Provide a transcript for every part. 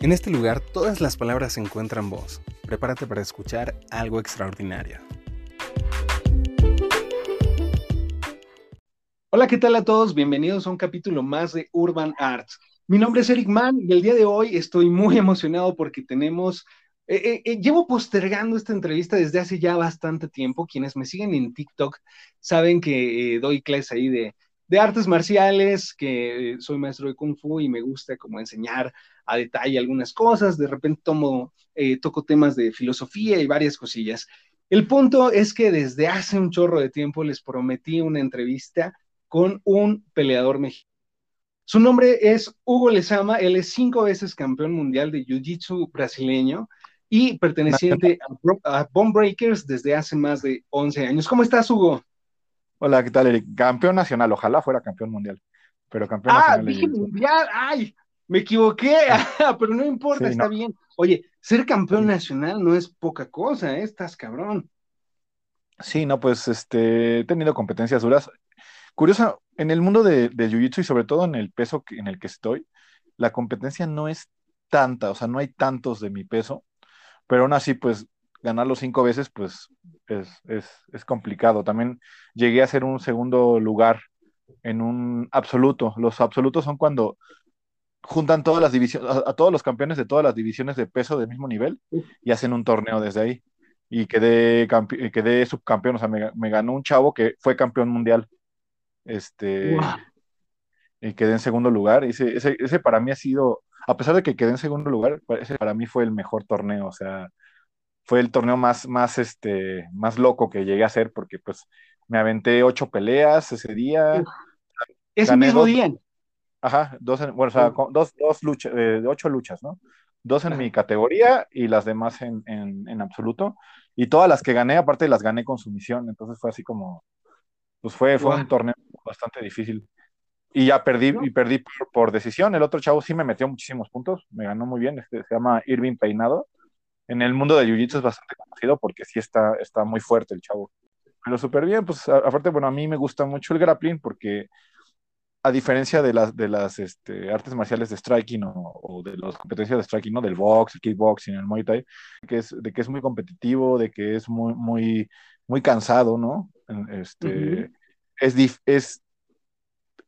En este lugar todas las palabras encuentran voz. Prepárate para escuchar algo extraordinario. Hola, ¿qué tal a todos? Bienvenidos a un capítulo más de Urban Arts. Mi nombre es Eric Mann y el día de hoy estoy muy emocionado porque tenemos eh, eh, eh, llevo postergando esta entrevista desde hace ya bastante tiempo. Quienes me siguen en TikTok saben que doy clases ahí de, de artes marciales, que soy maestro de Kung Fu y me gusta como enseñar a detalle algunas cosas. De repente tomo, toco temas de filosofía y varias cosillas. El punto es que desde hace un chorro de tiempo les prometí una entrevista con un peleador mexicano. Su nombre es Hugo Lezama, él es cinco veces campeón mundial de Jiu-Jitsu brasileño y perteneciente a, Bone Breakers desde hace más de 11 años. ¿Cómo estás, Hugo? Hola, ¿qué tal, Eric? Campeón nacional, ojalá fuera campeón mundial, pero campeón ah, nacional. Ah, dije mundial, ay, me equivoqué, pero no importa, está bien. Oye, ser campeón nacional no es poca cosa, ¿eh? estás cabrón. Sí, no, pues este, he tenido competencias duras. Curiosa, en el mundo de, de Jiu-Jitsu y sobre todo en el peso en el que estoy, la competencia no es tanta, o sea, no hay tantos de mi peso, pero aún así, pues ganarlo cinco veces, pues es, complicado. También llegué a ser un segundo lugar en un absoluto. Los absolutos son cuando juntan todas las divisiones, a, todos los campeones de todas las divisiones de peso del mismo nivel y hacen un torneo desde ahí. Y quedé, quedé subcampeón, o sea, me, ganó un chavo que fue campeón mundial. Este, y quedé en segundo lugar. Ese, ese, para mí ha sido, a pesar de que quedé en segundo lugar, ese para mí fue el mejor torneo. O sea, fue el torneo más, más, este, más loco que llegué a hacer porque pues me aventé ocho peleas ese día. Ese mismo día. Ajá, dos, bueno, o sea, dos, dos luchas, eh, ocho luchas, ¿no? Dos en mi categoría y las demás en, en, absoluto. Y todas las que gané, aparte las gané con sumisión. Entonces fue así como, pues fue, fue un torneo bastante difícil. Y ya perdí, y perdí por, decisión. El otro chavo sí me metió muchísimos puntos, me ganó muy bien. Este, se llama Irving Peinado. En el mundo de Jiu-Jitsu es bastante conocido porque sí está, está muy fuerte el chavo. Pero súper bien, pues aparte, bueno, a mí me gusta mucho el grappling porque a diferencia de las, de las este, artes marciales de striking o, de las competencias de striking, ¿no? Del box, el kickboxing, el muay thai, que es, de que es muy competitivo, de que es muy, muy, muy cansado, ¿no? Este, es, es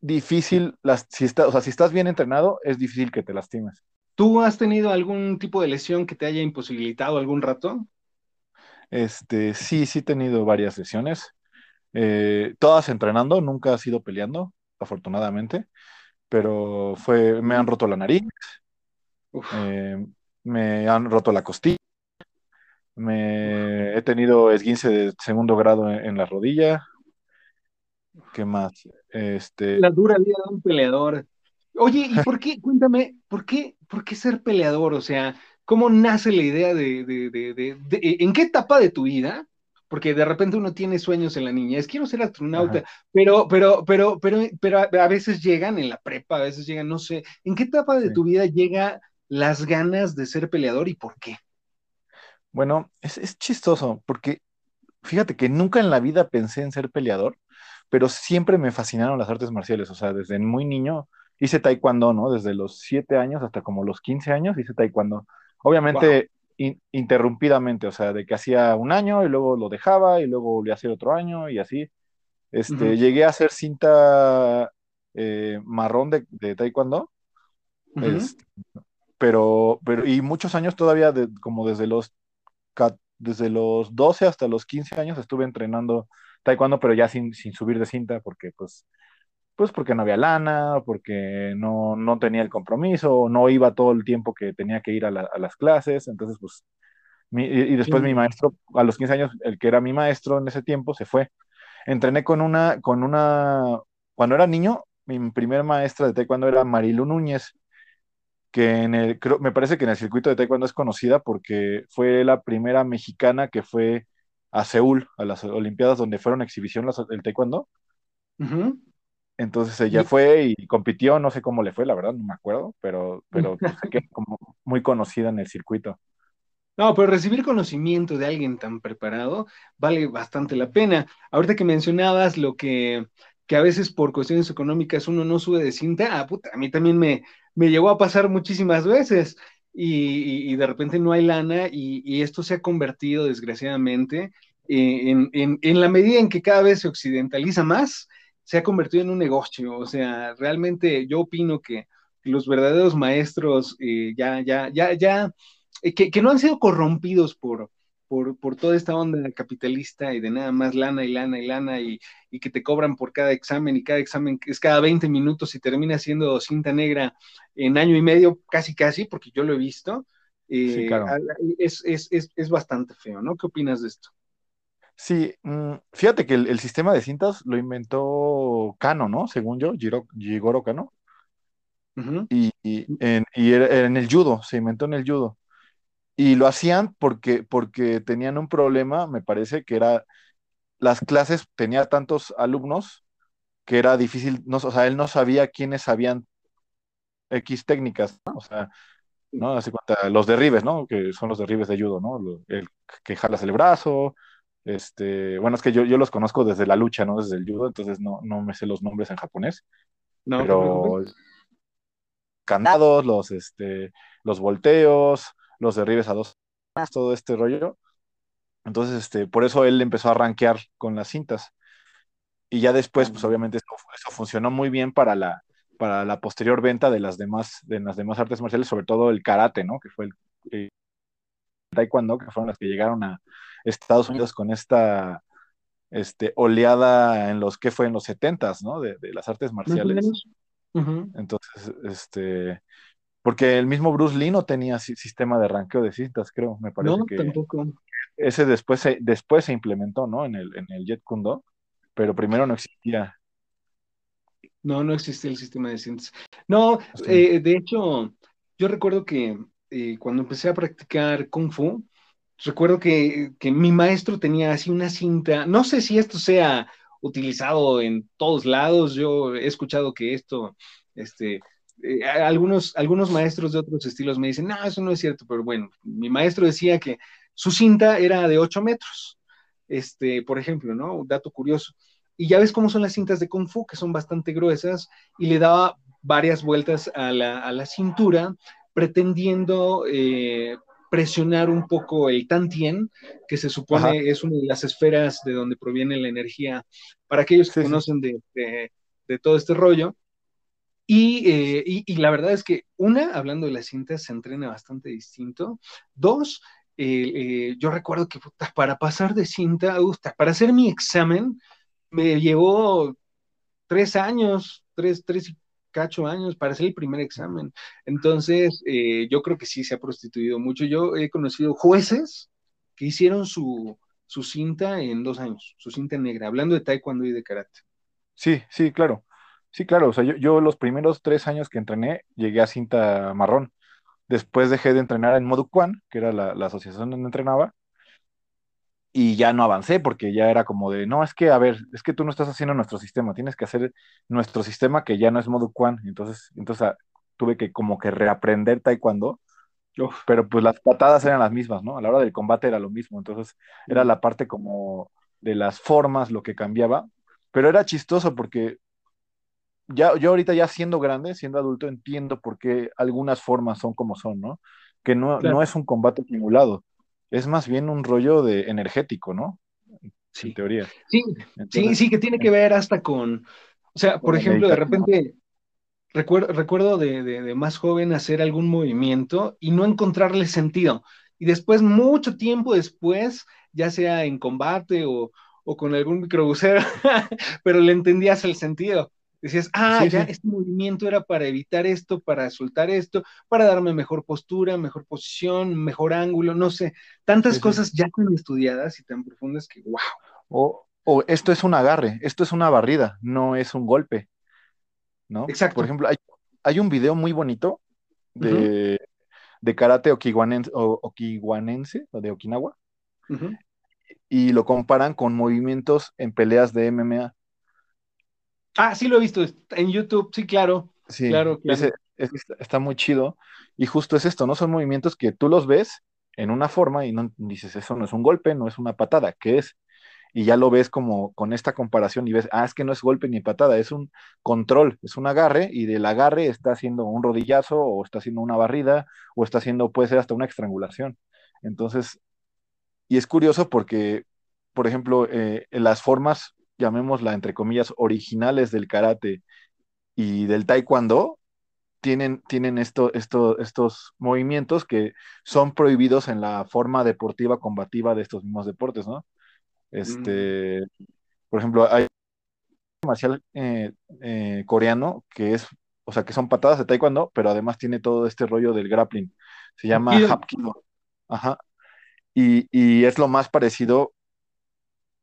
difícil, las, si, está, o sea, si estás bien entrenado, es difícil que te lastimes. ¿Tú has tenido algún tipo de lesión que te haya imposibilitado algún rato? Este, sí, sí he tenido varias lesiones. Eh, todas entrenando, nunca ha sido peleando, afortunadamente, pero fue, me han roto la nariz, eh, me han roto la costilla, me he tenido esguince de segundo grado en la rodilla, ¿Qué más? Este... La dura vida de un peleador. Oye, ¿y por qué, cuéntame, por qué, por qué ser peleador? O sea, ¿cómo nace la idea de, de, de, en qué etapa de tu vida? Porque de repente uno tiene sueños en la niñez, quiero ser astronauta, pero, pero, pero, pero, pero a veces llegan en la prepa, a veces llegan, no sé, ¿en qué etapa de tu vida llega las ganas de ser peleador y por qué? Bueno, es, es chistoso, porque fíjate que nunca en la vida pensé en ser peleador, pero siempre me fascinaron las artes marciales, o sea, desde muy niño hice taekwondo, ¿no? Desde los 7 años hasta como los 15 años hice taekwondo. Obviamente interrumpidamente, o sea, de que hacía un año y luego lo dejaba y luego volví a hacer otro año y así. Este, Llegué a hacer cinta eh, marrón de, de taekwondo, este, pero, pero, y muchos años todavía, como desde los, desde los 12 hasta los 15 años estuve entrenando taekwondo, pero ya sin, sin subir de cinta, porque pues, pues porque no había lana, porque no, no tenía el compromiso, no iba todo el tiempo que tenía que ir a, las clases, entonces pues, y, después mi maestro, a los 15 años, el que era mi maestro en ese tiempo, se fue. Entrené con una, con una, cuando era niño, mi primer maestra de taekwondo era Marilu Núñez, que en el, creo, me parece que en el circuito de taekwondo es conocida porque fue la primera mexicana que fue a Seúl, a las Olimpiadas donde fueron exhibición el taekwondo. Entonces ella fue y compitió, no sé cómo le fue, la verdad, no me acuerdo, pero, pero pues, como muy conocida en el circuito. No, pero recibir conocimiento de alguien tan preparado vale bastante la pena. Ahorita que mencionabas lo que, que a veces por cuestiones económicas uno no sube de cinta, ah, puta, a mí también me, me llegó a pasar muchísimas veces. y, de repente no hay lana y, esto se ha convertido desgraciadamente eh, en, la medida en que cada vez se occidentaliza más, se ha convertido en un negocio. O sea, realmente yo opino que los verdaderos maestros eh, ya, ya, ya, ya, eh, que, no han sido corrompidos por, por, toda esta onda capitalista y de nada más lana y lana y lana y, que te cobran por cada examen y cada examen es cada 20 minutos y termina siendo cinta negra en año y medio, casi casi, porque yo lo he visto. sí, eh, claro. es, es, bastante feo, ¿no? ¿Qué opinas de esto? Sí, mm, fíjate que el, sistema de cintas lo inventó Kano, ¿no? Según yo, Jigoro Kano. y, en, y en el judo, se inventó en el judo. Y lo hacían porque, porque tenían un problema, me parece, que era las clases, tenía tantos alumnos que era difícil, no, o sea, él no sabía quiénes sabían X técnicas, o sea, ¿no? Así cuenta, los derribes, ¿no? Que son los derribes de judo, ¿no? El que jalas el brazo, este, bueno, es que yo, yo los conozco desde la lucha, ¿no? Desde el judo, entonces no, no me sé los nombres en japonés, no, pero candados, los, este, los volteos, los derribes a dos, todo este rollo. Entonces, este, por eso él empezó a rankear con las cintas. Y ya después, pues obviamente eso, funcionó muy bien para la, para la posterior venta de las demás, de las demás artes marciales, sobre todo el karate, ¿no? Que fue el, taekwondo, que fueron las que llegaron a Estados Unidos con esta este, oleada en los que fue en los setentas, ¿no? De, las artes marciales. Entonces, este, porque el mismo Bruce Lee no tenía sistema de ranqueo de cintas, creo, me parece no, tampoco. Ese después se, después se implementó, ¿no? En el, en el Jet Kundo, pero primero no existía. No, no existía el sistema de cintas. No, eh, de hecho, yo recuerdo que eh, cuando empecé a practicar Kung Fu, recuerdo que, que mi maestro tenía así una cinta, no sé si esto sea utilizado en todos lados, yo he escuchado que esto, este, eh, algunos, algunos maestros de otros estilos me dicen, no, eso no es cierto, pero bueno, mi maestro decía que su cinta era de 8 metros, este, por ejemplo, ¿no? Un dato curioso. Y ya ves cómo son las cintas de Kung Fu, que son bastante gruesas, y le daba varias vueltas a la, cintura, pretendiendo eh, presionar un poco el Tantien, que se supone es una de las esferas de donde proviene la energía, para aquellos que conocen de, de, todo este rollo. Eh, y, la verdad es que, una, hablando de las cintas, se entrena bastante distinto. Dos, eh, yo recuerdo que para pasar de cinta, para hacer mi examen, me llevó tres años, tres, tres y cacho años para hacer el primer examen. Entonces, eh, yo creo que sí se ha prostituido mucho. Yo he conocido jueces que hicieron su, su cinta en dos años, su cinta negra, hablando de taekwondo y de karate. Sí, sí, claro. Sí, claro, o sea, yo, los primeros tres años que entrené llegué a cinta marrón. Después dejé de entrenar en Moduquan, que era la, asociación donde entrenaba, y ya no avancé porque ya era como de, no, es que, a ver, es que tú no estás haciendo nuestro sistema, tienes que hacer nuestro sistema que ya no es Moduquan. Entonces, entonces ah, tuve que como que reaprender taekwondo, pero pues las patadas eran las mismas, ¿no? A la hora del combate era lo mismo, entonces era la parte como de las formas lo que cambiaba, pero era chistoso porque ya, yo ahorita ya siendo grande, siendo adulto, entiendo por qué algunas formas son como son, ¿no? Que no, no es un combate simulado, es más bien un rollo de energético, ¿no? Sí. teoría. Sí, sí, sí, que tiene que ver hasta con, o sea, por ejemplo, de repente, recuerdo, recuerdo de, de, más joven hacer algún movimiento y no encontrarle sentido. Y después, mucho tiempo después, ya sea en combate o, o con algún microbusero, pero le entendías el sentido. Decías, ah, ya este movimiento era para evitar esto, para soltar esto, para darme mejor postura, mejor posición, mejor ángulo, no sé. Tantas cosas ya tan estudiadas y tan profundas que, wow. O, o, esto es un agarre, esto es una barrida, no es un golpe. ¿No? Exacto. Por ejemplo, hay, hay un video muy bonito de, de karate okiwanense, o, okiwanense, o de Okinawa, y lo comparan con movimientos en peleas de MMA. Ah, sí lo he visto en YouTube, sí, claro. Sí, claro, está muy chido. Y justo es esto, ¿no? Son movimientos que tú los ves en una forma y no dices, eso no es un golpe, no es una patada, ¿qué es? y ya lo ves como con esta comparación y ves, ah, es que no es golpe ni patada, es un control, es un agarre y del agarre está haciendo un rodillazo o está haciendo una barrida o está haciendo, puede ser hasta una estrangulación. Entonces, y es curioso porque, por ejemplo, eh, las formas, llamémosla entre comillas, originales del karate y del taekwondo, tienen, tienen esto, esto, estos movimientos que son prohibidos en la forma deportiva combativa de estos mismos deportes, ¿no? Este, por ejemplo, hay un marcial eh, eh, coreano que es, o sea, que son patadas de taekwondo, pero además tiene todo este rollo del grappling. Se llama Hapkido. Ajá. Y, es lo más parecido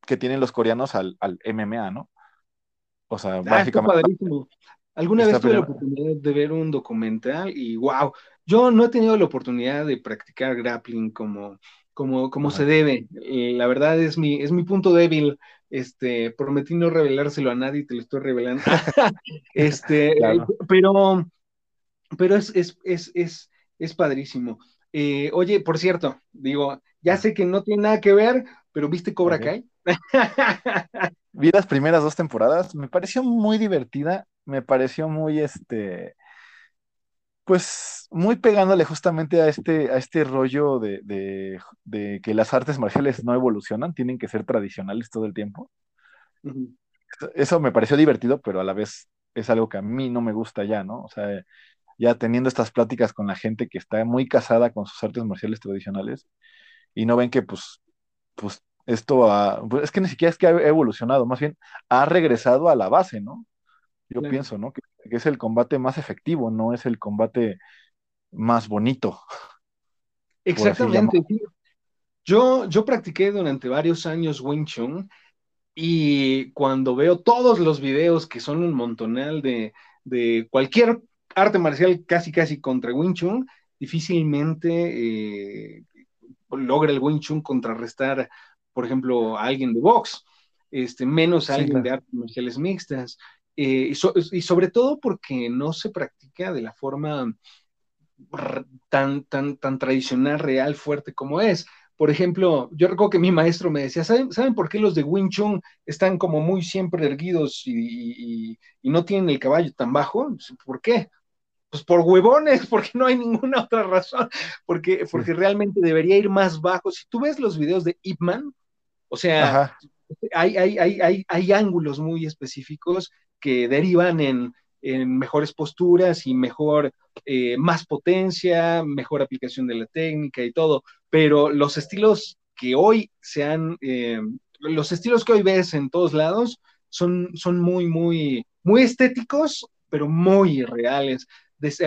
que tienen los coreanos al, MMA, ¿no? O sea, ah, básicamente. Alguna vez tuve la oportunidad de ver un documental y wow, yo no he tenido la oportunidad de practicar grappling como, como, como se debe. Eh, la verdad es mi, es mi punto débil. Este, prometí no revelárselo a nadie, te lo estoy revelando. este, pero, pero es, es, es, es, es padrísimo. Eh, oye, por cierto, digo, ya sé que no tiene nada que ver, pero ¿viste Cobra Kai? Vi las primeras dos temporadas, me pareció muy divertida me pareció muy, este, pues, muy pegándole justamente a este, a este rollo de, que las artes marciales no evolucionan, tienen que ser tradicionales todo el tiempo. Eso me pareció divertido, pero a la vez es algo que a mí no me gusta ya, ¿no? O sea, ya teniendo estas pláticas con la gente que está muy casada con sus artes marciales tradicionales y no ven que, pues, pues esto pues, es que ni siquiera es que ha evolucionado, más bien ha regresado a la base, ¿no? Yo pienso, ¿no? Que, es el combate más efectivo, no es el combate más bonito. Exactamente. Yo, yo practiqué durante varios años Wing Chun y cuando veo todos los videos que son un montonal de, de cualquier arte marcial casi casi contra Wing Chun, difícilmente eh, logra el Wing Chun contrarrestar, por ejemplo, a alguien de box, este, menos a alguien de artes marciales mixtas. Eh, y, sobre todo porque no se practica de la forma tan, tan, tan tradicional, real, fuerte como es. Por ejemplo, yo recuerdo que mi maestro me decía, ¿saben, ¿saben por qué los de Wing Chun están como muy siempre erguidos y, no tienen el caballo tan bajo? ¿Por qué? Pues por huevones, porque no hay ninguna otra razón, porque, porque realmente debería ir más bajo. Si tú ves los videos de Ip Man, o sea, hay, hay, hay, hay, ángulos muy específicos que derivan en, mejores posturas y mejor, eh, más potencia, mejor aplicación de la técnica y todo, pero los estilos que hoy se han, eh, los estilos que hoy ves en todos lados son, son muy, muy, muy estéticos, pero muy reales.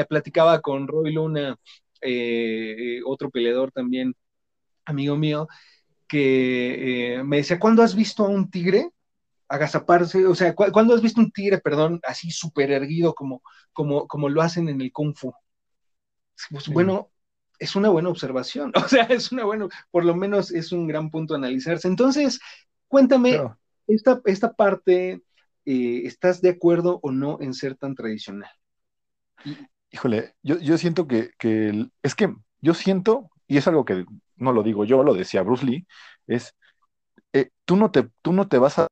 platicaba con Roy Luna, eh, otro peleador también, amigo mío, que me decía, ¿cuándo has visto a un tigre agazaparse, o sea, ¿cuándo has visto un tigre, perdón, así súper erguido como, como, como lo hacen en el Kung Fu? Pues bueno, es una buena observación, o sea, es una buena, por lo menos es un gran punto a analizarse. Entonces, cuéntame, esta, esta parte, eh, ¿estás de acuerdo o no en ser tan tradicional? Híjole, yo, siento que, es que yo siento, y es algo que no lo digo yo, lo decía Bruce Lee, es, eh, tú, no te, tú no te vas a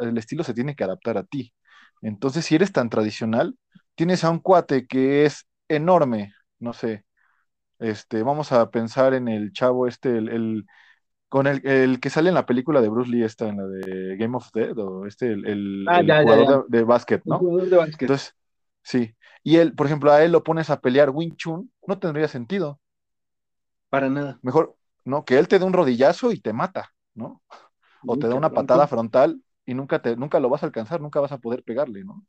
el estilo se tiene que adaptar a ti. Entonces, si eres tan tradicional, tienes a un cuate que es enorme, no sé, este, vamos a pensar en el chavo este, el, con el, que sale en la película de Bruce Lee, esta, en la de Game of Dead, o este, el, ah, jugador De, básquet, ¿no? Entonces, sí. Y él, por ejemplo, a él lo pones a pelear Wing Chun, no tendría sentido. Para nada. Mejor, ¿no? Que él te dé un rodillazo y te mata, ¿no? O te da una patada frontal y nunca, te, nunca lo vas a alcanzar, nunca vas a poder pegarle, ¿no?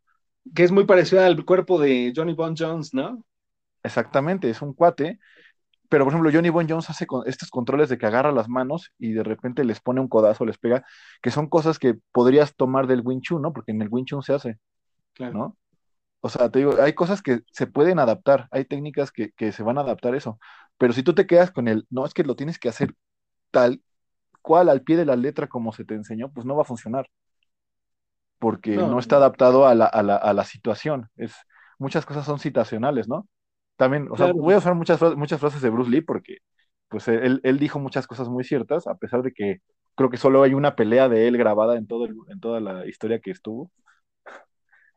Que es muy parecido al cuerpo de Johnny Bone Jones, ¿no? Exactamente, es un cuate, pero por ejemplo Johnny Bone Jones hace estos controles de que agarra las manos y de repente les pone un codazo, les pega, que son cosas que podrías tomar del Wing Chun, ¿no? Porque en el Wing Chun se hace, claro. ¿no? O sea, te digo, hay cosas que se pueden adaptar, hay técnicas que, que se van a adaptar eso, pero si tú te quedas con el, no, es que lo tienes que hacer tal cual al pie de la letra como se te enseñó, pues no va a funcionar porque no, está adaptado a la, a, la, a la, situación. Es, muchas cosas son citacionales, ¿no? También, o sea, voy a usar muchas, muchas frases de Bruce Lee porque pues él, él, dijo muchas cosas muy ciertas, a pesar de que creo que solo hay una pelea de él grabada en, todo en toda la historia que estuvo.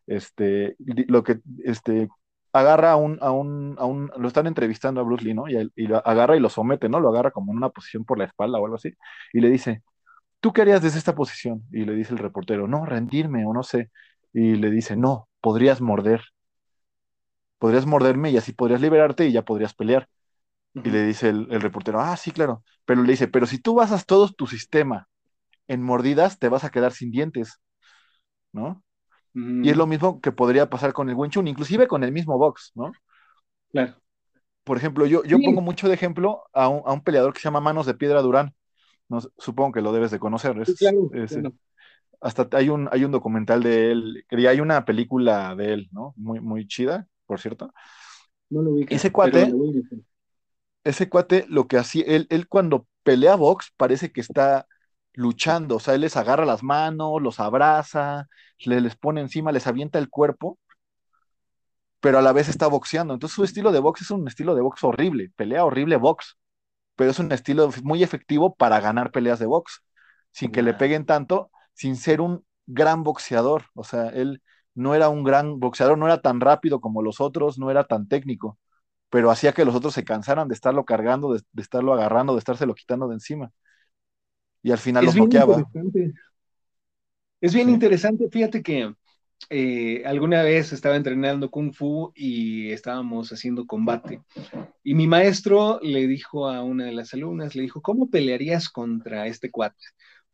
Este, lo que, este, agarra a un, a un, a un, lo están entrevistando a Bruce Lee, ¿no? Y, y, lo agarra y lo somete, ¿no? Lo agarra como en una posición por la espalda o algo así, y le dice, ¿tú qué harías desde esta posición? Y le dice el reportero, no, rendirme o no sé. Y le dice, no, podrías morder. Podrías morderme y así podrías liberarte y ya podrías pelear. Uh -huh. Y le dice el, el, reportero, ah, sí, claro. Pero le dice, pero si tú basas todo tu sistema en mordidas, te vas a quedar sin dientes, ¿no? Y es lo mismo que podría pasar con el Wing Chun, inclusive con el mismo box, ¿no? Claro. Por ejemplo, yo, yo sí. pongo mucho de ejemplo a un, a un, peleador que se llama Manos de Piedra Durán. No, supongo que lo debes de conocer. Es, sí, claro, es, claro. Hasta hay un, hay un documental de él, y hay una película de él, ¿no? Muy, muy chida, por cierto. No lo. Ese cuate, ese cuate, lo que hacía, él, él cuando pelea box parece que está luchando, o sea, él les agarra las manos, los abraza, le, les pone encima, les avienta el cuerpo, pero a la vez está boxeando. Entonces su estilo de box es un estilo de box horrible, pelea horrible box, pero es un estilo muy efectivo para ganar peleas de box, sin que le peguen tanto, sin ser un gran boxeador. O sea, él no era un gran boxeador, no era tan rápido como los otros, no era tan técnico, pero hacía que los otros se cansaran de estarlo cargando, de, de estarlo agarrando, de estárselo quitando de encima y al final es los bloqueaba. Es bien sí. interesante, fíjate que eh, alguna vez estaba entrenando kung fu y estábamos haciendo combate y mi maestro le dijo a una de las alumnas, le dijo, ¿cómo pelearías contra este cuate?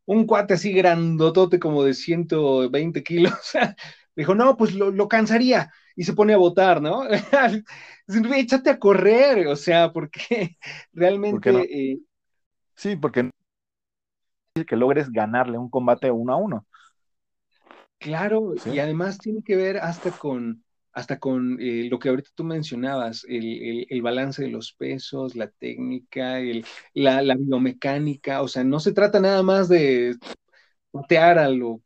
Un cuate así grandotote como de 120 kilos. dijo, no, pues lo, lo, cansaría y se pone a votar, ¿no? Échate a correr, o sea, porque realmente... ¿Por no? eh, sí, porque que logres ganarle un combate uno a uno. Claro, ¿Sí? y además tiene que ver hasta con, hasta con eh, lo que ahorita tú mencionabas, el, el, el, balance de los pesos, la técnica, el, la, la, biomecánica, o sea, no se trata nada más de patear a lo,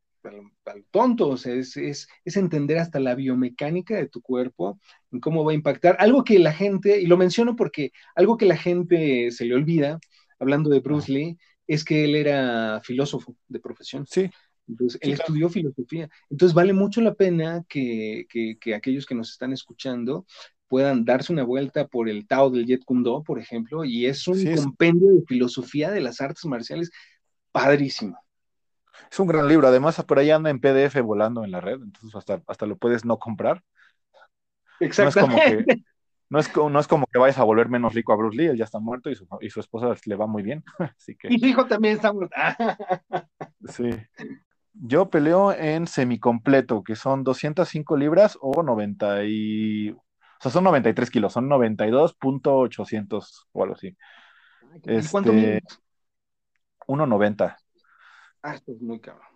tonto, o sea, es, es, es, entender hasta la biomecánica de tu cuerpo, en cómo va a impactar, algo que la gente, y lo menciono porque algo que la gente se le olvida, hablando de Bruce Lee, es que él era filósofo de profesión. Sí. Entonces, sí, él claro. estudió filosofía. Entonces, vale mucho la pena que, que, que, aquellos que nos están escuchando puedan darse una vuelta por el Tao del Jet Kundo, por ejemplo, y es un sí, compendio de filosofía de las artes marciales padrísimo. Es un gran libro, además por ahí anda en PDF volando en la red, entonces hasta, hasta lo puedes no comprar. Exactamente. No es, como que, no, es, no es como que vayas a volver menos rico a Bruce Lee, él ya está muerto y su, y su esposa le va muy bien. Así que... Y su hijo también está muerto. sí. Yo peleo en semicompleto, que son 205 libras o 90 y... O sea, son 93 kilos, son 92.800 o algo así. Ay, este, ¿Cuánto mides? 1.90. Ah, esto es muy cabrón.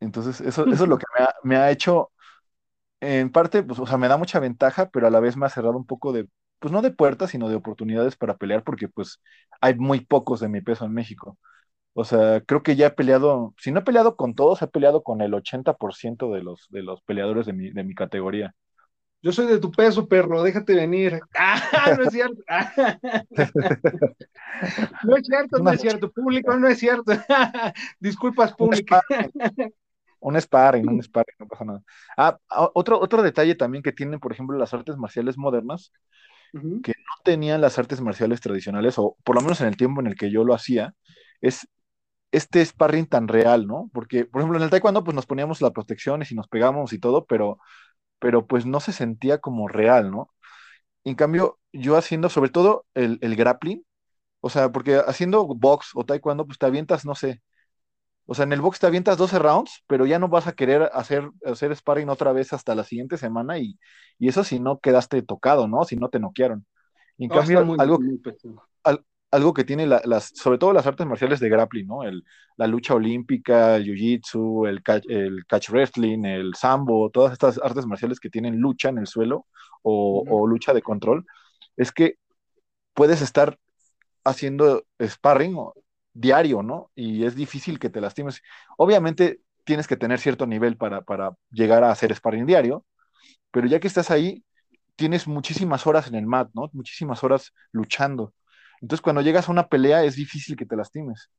Entonces, eso, eso es lo que me ha, me ha, hecho, en parte, pues, o sea, me da mucha ventaja, pero a la vez me ha cerrado un poco de, pues no de puertas, sino de oportunidades para pelear, porque pues hay muy pocos de mi peso en México. O sea, creo que ya he peleado, si no he peleado con todos, he peleado con el 80% de los, de los peleadores de mi, de mi categoría. Yo soy de tu peso, perro, déjate venir. Ah, no es cierto. no es cierto, no es cierto. Público, no es cierto. Disculpas, público. Un sparring, un sparring, no pasa nada. Ah, otro, otro detalle también que tienen, por ejemplo, las artes marciales modernas, uh -huh. que no tenían las artes marciales tradicionales, o por lo menos en el tiempo en el que yo lo hacía, es este sparring tan real, ¿no? Porque, por ejemplo, en el taekwondo, pues nos poníamos las protecciones y nos pegamos y todo, pero pero pues no se sentía como real, ¿no? En cambio, yo haciendo sobre todo el, el, grappling, o sea, porque haciendo box o taekwondo, pues te avientas, no sé, o sea, en el box te avientas 12 rounds, pero ya no vas a querer hacer, hacer sparring otra vez hasta la siguiente semana y, y eso si no quedaste tocado, ¿no? Si no te noquearon. Y en oh, cambio, muy, algo, muy al, algo que tiene la, las, sobre todo las artes marciales de grappling, ¿no? El, la lucha olímpica, el jiu-jitsu, el catch, el catch wrestling, el sambo, todas estas artes marciales que tienen lucha en el suelo o, uh -huh. o lucha de control, es que puedes estar haciendo sparring diario, ¿no? Y es difícil que te lastimes. Obviamente tienes que tener cierto nivel para, para llegar a hacer sparring diario, pero ya que estás ahí, tienes muchísimas horas en el mat, ¿no? Muchísimas horas luchando. Entonces, cuando llegas a una pelea, es difícil que te lastimes.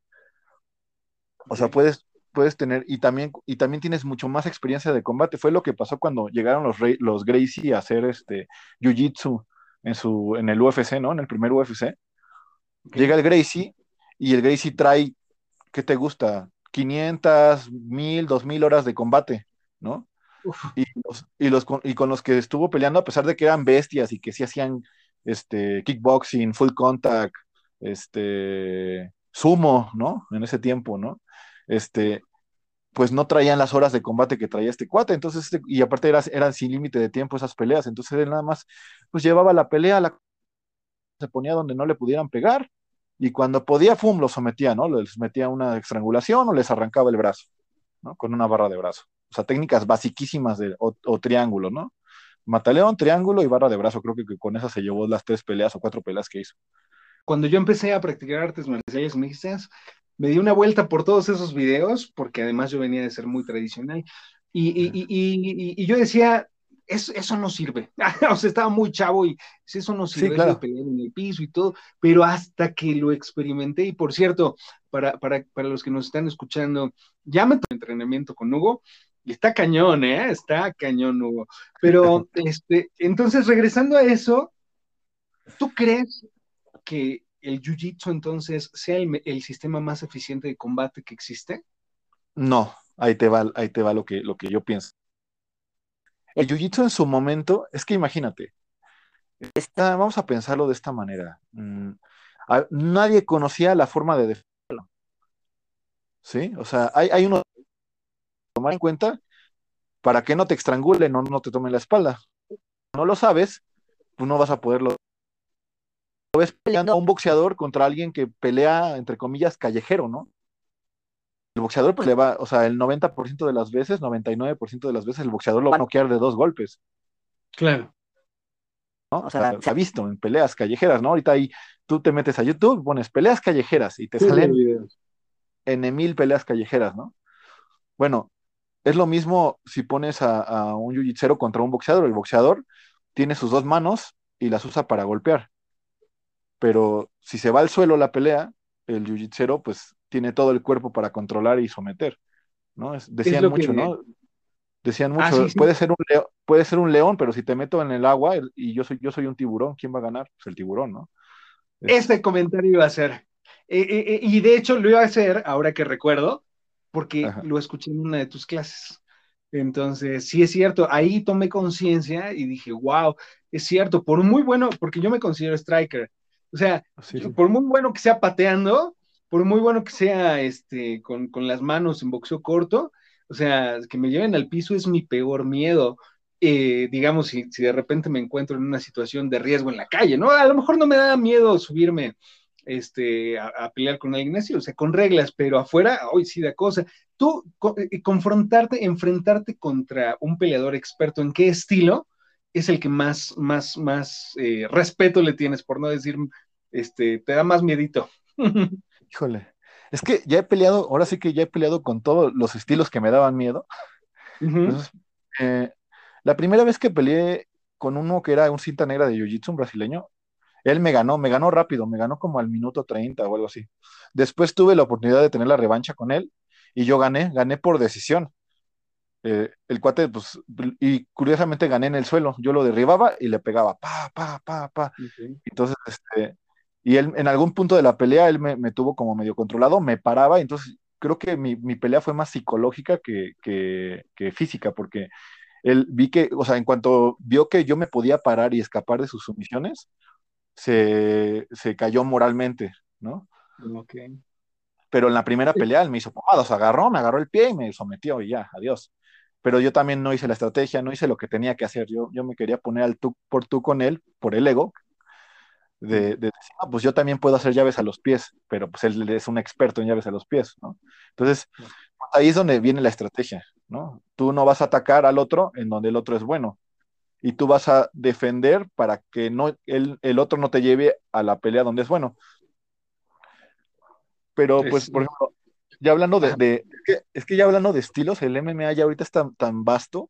O sea, puedes, puedes tener, y también, y también tienes mucho más experiencia de combate. Fue lo que pasó cuando llegaron los, los Gracie a hacer este Jiu-Jitsu en, su, en el UFC, ¿no? En el primer UFC. Llega el Gracie y el Gracie trae, ¿qué te gusta? 500, 1000, 2000 horas de combate, ¿no? Y, y, los, y con los que estuvo peleando, a pesar de que eran bestias y que sí hacían este, kickboxing, full contact, este, sumo, ¿no? En ese tiempo, ¿no? Este, pues no traían las horas de combate que traía este cuate, entonces, este, y aparte era, eran sin límite de tiempo esas peleas, entonces él nada más, pues llevaba la pelea, la, se ponía donde no le pudieran pegar, y cuando podía, FUM, lo sometía, ¿no? Les metía una estrangulación o les arrancaba el brazo, ¿no? Con una barra de brazo. O sea, técnicas basiquísimas de, o, o triángulo, ¿no? Mataleón, triángulo y barra de brazo. Creo que, con esa se llevó las tres peleas o cuatro peleas que hizo. Cuando yo empecé a practicar artes marciales mixtas, me di una vuelta por todos esos videos, porque además yo venía de ser muy tradicional. Y, y, y, y yo decía, eso, eso, no sirve. o sea, estaba muy chavo y eso no sirve, sí, claro. pelear en el piso y todo, pero hasta que lo experimenté, y por cierto, para, para, para los que nos están escuchando, ya me entrenamiento con Hugo, y está cañón, ¿eh? Está cañón, Hugo. Pero, este, entonces, regresando a eso, ¿tú crees que el Jiu-Jitsu entonces sea el, el, sistema más eficiente de combate que existe? No, ahí te va, ahí te va lo que, lo que yo pienso. El Jiu-Jitsu en su momento, es que imagínate, vamos a pensarlo de esta manera. Mm, a, nadie conocía la forma de defenderlo. ¿Sí? O sea, hay, hay uno tomar en cuenta para que no te estrangulen o no te tomen la espalda. No lo sabes, pues no vas a poderlo. Lo ves peleando a un boxeador contra alguien que pelea, entre comillas, callejero, ¿no? El boxeador, pues le va, o sea, el 90% de las veces, 99% de las veces, el boxeador lo va a noquear de dos golpes. Claro. ¿no? O sea, se ha visto en peleas callejeras, ¿no? Ahorita ahí tú te metes a YouTube, pones peleas callejeras y te sí, salen en mil peleas callejeras, ¿no? Bueno, es lo mismo si pones a, a un jiu contra un boxeador. El boxeador tiene sus dos manos y las usa para golpear. Pero si se va al suelo la pelea, el jiu pues tiene todo el cuerpo para controlar y someter. ¿no? Decían es mucho, que... ¿no? Decían mucho, ah, sí, sí. Puede, ser un león, puede ser un león, pero si te meto en el agua y yo soy, yo soy un tiburón, ¿quién va a ganar? Pues el tiburón, ¿no? Este comentario iba a ser. Eh, eh, y de hecho lo iba a hacer, ahora que recuerdo, porque Ajá. lo escuché en una de tus clases. Entonces, sí es cierto, ahí tomé conciencia y dije, wow, es cierto, por muy bueno, porque yo me considero striker, o sea, sí, sí. por muy bueno que sea pateando, por muy bueno que sea este, con, con, las manos en boxeo corto, o sea, que me lleven al piso es mi peor miedo. Eh, digamos, si, si, de repente me encuentro en una situación de riesgo en la calle, ¿no? A lo mejor no me da miedo subirme este, a, pelear con alguien así, o sea, con reglas, pero afuera, hoy sí da cosa. Tú, eh, confrontarte, enfrentarte contra un peleador experto, ¿en qué estilo es el que más, más, más eh, respeto le tienes, por no decir, este, te da más miedito? Híjole, es que ya he peleado, ahora sí que ya he peleado con todos los estilos que me daban miedo. Uh -huh. Entonces, eh, la primera vez que peleé con uno que era un cinta negra de Jiu-Jitsu, un brasileño, él me ganó, me ganó rápido, me ganó como al minuto 30 o algo así. Después tuve la oportunidad de tener la revancha con él y yo gané, gané por decisión. Eh, el cuate, pues, y curiosamente gané en el suelo. Yo lo derribaba y le pegaba, pa, pa, pa, pa. Okay. Entonces, este, y él en algún punto de la pelea, él me, me tuvo como medio controlado, me paraba, entonces creo que mi, mi pelea fue más psicológica que, que, que, física, porque él vi que, o sea, en cuanto vio que yo me podía parar y escapar de sus sumisiones, se, se cayó moralmente, ¿no? Ok. Pero en la primera pelea él me hizo pomadas, agarró, me agarró el pie y me sometió y ya, adiós. Pero yo también no hice la estrategia, no hice lo que tenía que hacer. Yo, yo me quería poner al tú por tú con él, por el ego, de, de decir, ah, pues yo también puedo hacer llaves a los pies, pero pues él es un experto en llaves a los pies, ¿no? Entonces, ahí es donde viene la estrategia, ¿no? Tú no vas a atacar al otro en donde el otro es bueno, y tú vas a defender para que no, el, el otro no te lleve a la pelea donde es bueno. Pero, pues, por ejemplo, ya hablando de, de es, que, es, que, ya hablando de estilos, el MMA ya ahorita es tan, tan vasto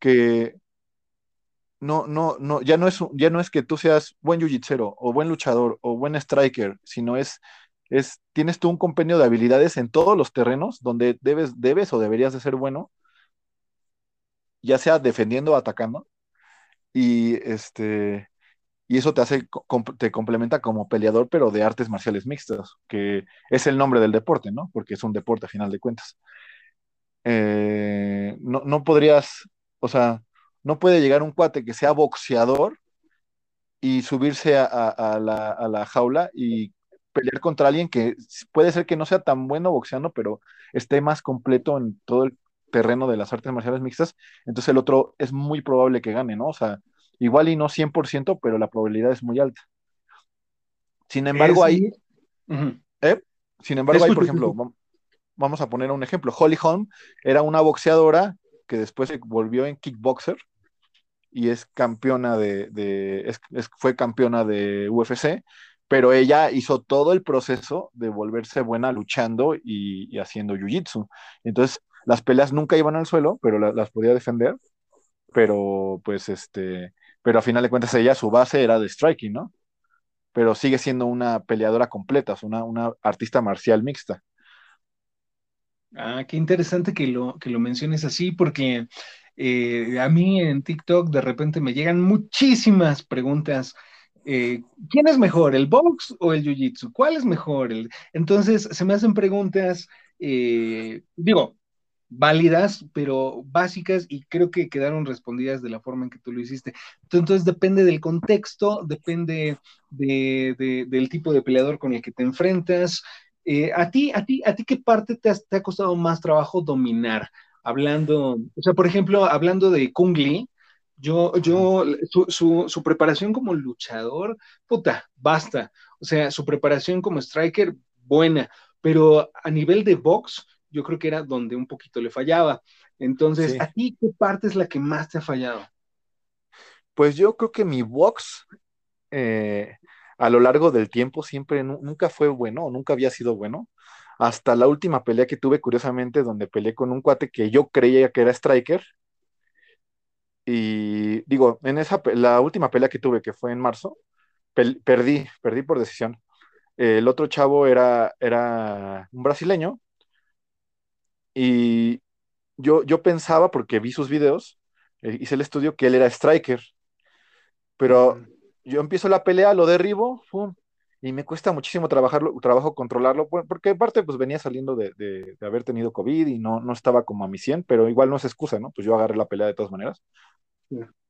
que no, no, no, ya no es, ya no es que tú seas buen jiu o buen luchador o buen striker, sino es es, tienes tú un compendio de habilidades en todos los terrenos donde debes, debes o deberías de ser bueno, ya sea defendiendo o atacando, y este, y eso te hace, te complementa como peleador, pero de artes marciales mixtas, que es el nombre del deporte, ¿no? Porque es un deporte a final de cuentas. Eh, no, no podrías, o sea, no puede llegar un cuate que sea boxeador y subirse a, la, jaula y pelear contra alguien que puede ser que no sea tan bueno boxeando, pero esté más completo en todo el terreno de las artes marciales mixtas, entonces el otro es muy probable que gane, ¿no? O sea, igual y no 100%, pero la probabilidad es muy alta. Sin embargo, hay... ¿eh? Sin embargo, hay, por ejemplo, vamos a poner un ejemplo, Holly Holm era una boxeadora que después se volvió en kickboxer y es campeona de, fue campeona de UFC, pero ella hizo todo el proceso de volverse buena luchando y, haciendo jiu-jitsu. Entonces, las peleas nunca iban al suelo, pero las podía defender, pero pues este, pero a final de cuentas ella, su base era de striking, ¿no? Pero sigue siendo una peleadora completa, una, una artista marcial mixta. Ah, qué interesante que lo, que lo menciones así, porque eh, a mí en TikTok de repente me llegan muchísimas preguntas. Eh, ¿Quién es mejor, el box o el jiu-jitsu? ¿Cuál es mejor? Entonces se me hacen preguntas, eh, digo, válidas, pero básicas y creo que quedaron respondidas de la forma en que tú lo hiciste. Entonces depende del contexto, depende del tipo de peleador con el que te enfrentas. a ti, a ti, a ti, ¿qué parte te, te ha costado más trabajo dominar? Hablando, o sea, por ejemplo, hablando de Kung Lee, yo, yo, su, su, preparación como luchador, puta, basta. O sea, su preparación como striker, buena, pero a nivel de box, yo creo que era donde un poquito le fallaba. Entonces, ¿a ti qué parte es la que más te ha fallado? Pues yo creo que mi box eh, a lo largo del tiempo siempre nunca fue bueno, nunca había sido bueno hasta la última pelea que tuve, curiosamente, donde peleé con un cuate que yo creía que era striker. Y digo, en esa, la última pelea que tuve, que fue en marzo, perdí, perdí por decisión. el otro chavo era, era un brasileño y yo, yo pensaba, porque vi sus videos, eh, hice el estudio, que él era striker. Pero yo empiezo la pelea, lo derribo, ¡pum! Y me cuesta muchísimo trabajarlo, trabajo controlarlo, porque aparte pues venía saliendo de, haber tenido COVID y no, no estaba como a mi 100, pero igual no es excusa, ¿no? Pues yo agarré la pelea de todas maneras.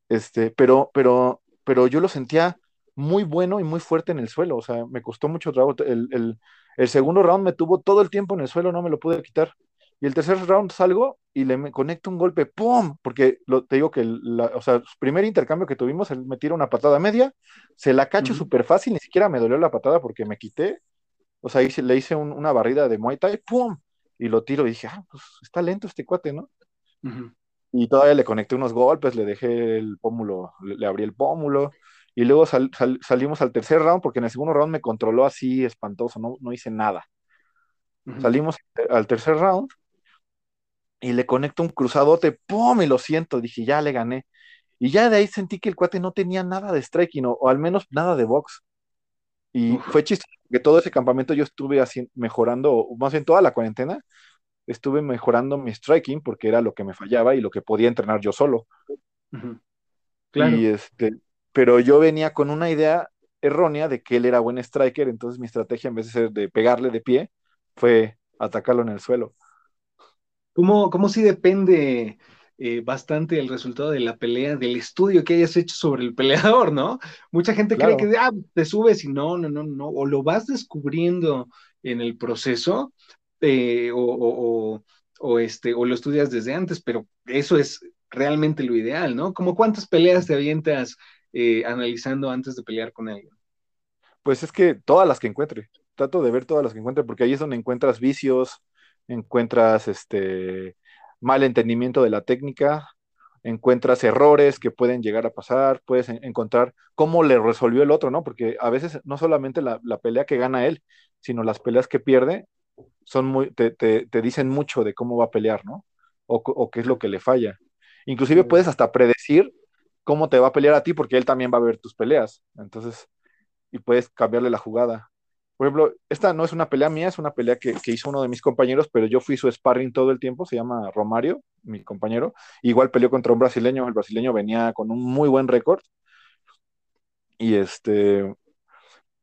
Este, pero, pero, pero yo lo sentía muy bueno y muy fuerte en el suelo, o sea, me costó mucho trabajo. El, el segundo round me tuvo todo el tiempo en el suelo, no me lo pude quitar. Y el tercer round salgo y le conecto un golpe, ¡pum! Porque lo, te digo que, el o sea, primer intercambio que tuvimos, él me tira una patada media, se la cacho súper fácil, ni siquiera me dolió la patada porque me quité. O sea, le hice una barrida de Muay Thai, ¡pum! Y lo tiro y dije, ah, pues está lento este cuate, ¿no? Y todavía le conecté unos golpes, le dejé el pómulo, le, abrí el pómulo. Y luego salimos al tercer round, porque en el segundo round me controló así espantoso, no, no hice nada. Salimos al tercer round y le conecto un cruzadote, ¡pum! Y lo siento, dije, ya le gané. Y ya de ahí sentí que el cuate no tenía nada de striking, o, al menos nada de box. Y fue chistoso, porque todo ese campamento yo estuve así mejorando, más bien toda la cuarentena, estuve mejorando mi striking porque era lo que me fallaba y lo que podía entrenar yo solo. claro. Y este, pero yo venía con una idea errónea de que él era buen striker, entonces mi estrategia en vez de ser de pegarle de pie, fue atacarlo en el suelo. ¿Cómo, si depende eh, bastante el resultado de la pelea, del estudio que hayas hecho sobre el peleador, ¿no? Mucha gente cree que ah, te subes y no, no, no, no, o lo vas descubriendo en el proceso, eh, o, este, o lo estudias desde antes, pero eso es realmente lo ideal, ¿no? Como cuántas peleas te avientas eh, analizando antes de pelear con alguien. Pues es que todas las que encuentre, trato de ver todas las que encuentre, porque ahí es donde encuentras vicios, encuentras este mal entendimiento de la técnica, encuentras errores que pueden llegar a pasar, puedes encontrar cómo le resolvió el otro, ¿no? Porque a veces no solamente la, pelea que gana él, sino las peleas que pierde, son muy, te, dicen mucho de cómo va a pelear, ¿no? O, qué es lo que le falla. Inclusive puedes hasta predecir cómo te va a pelear a ti, porque él también va a ver tus peleas. Entonces, y puedes cambiarle la jugada. Por ejemplo, esta no es una pelea mía, es una pelea que, hizo uno de mis compañeros, pero yo fui su sparring todo el tiempo, se llama Romario, mi compañero. Igual peleó contra un brasileño, el brasileño venía con un muy buen récord. Y este,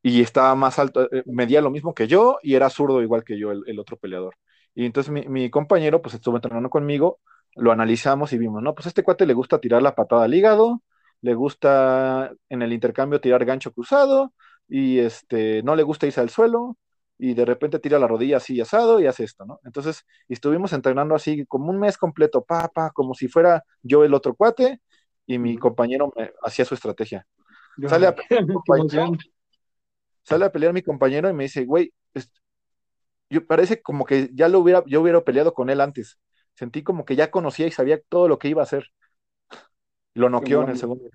y estaba más alto, eh, medía lo mismo que yo y era zurdo igual que yo, el, otro peleador. Y entonces mi, mi, compañero pues estuvo entrenando conmigo, lo analizamos y vimos, no, pues este cuate le gusta tirar la patada al hígado, le gusta en el intercambio tirar gancho cruzado y este, no le gusta irse al suelo y de repente tira la rodilla así asado y hace esto, ¿no? Entonces estuvimos entrenando así como un mes completo, pa, como si fuera yo el otro cuate y mi compañero me hacía su estrategia. Sale a, sale a pelear mi compañero y me dice, güey, yo parece como que ya lo hubiera, yo hubiera peleado con él antes. Sentí como que ya conocía y sabía todo lo que iba a hacer. Lo noqueó en el segundo.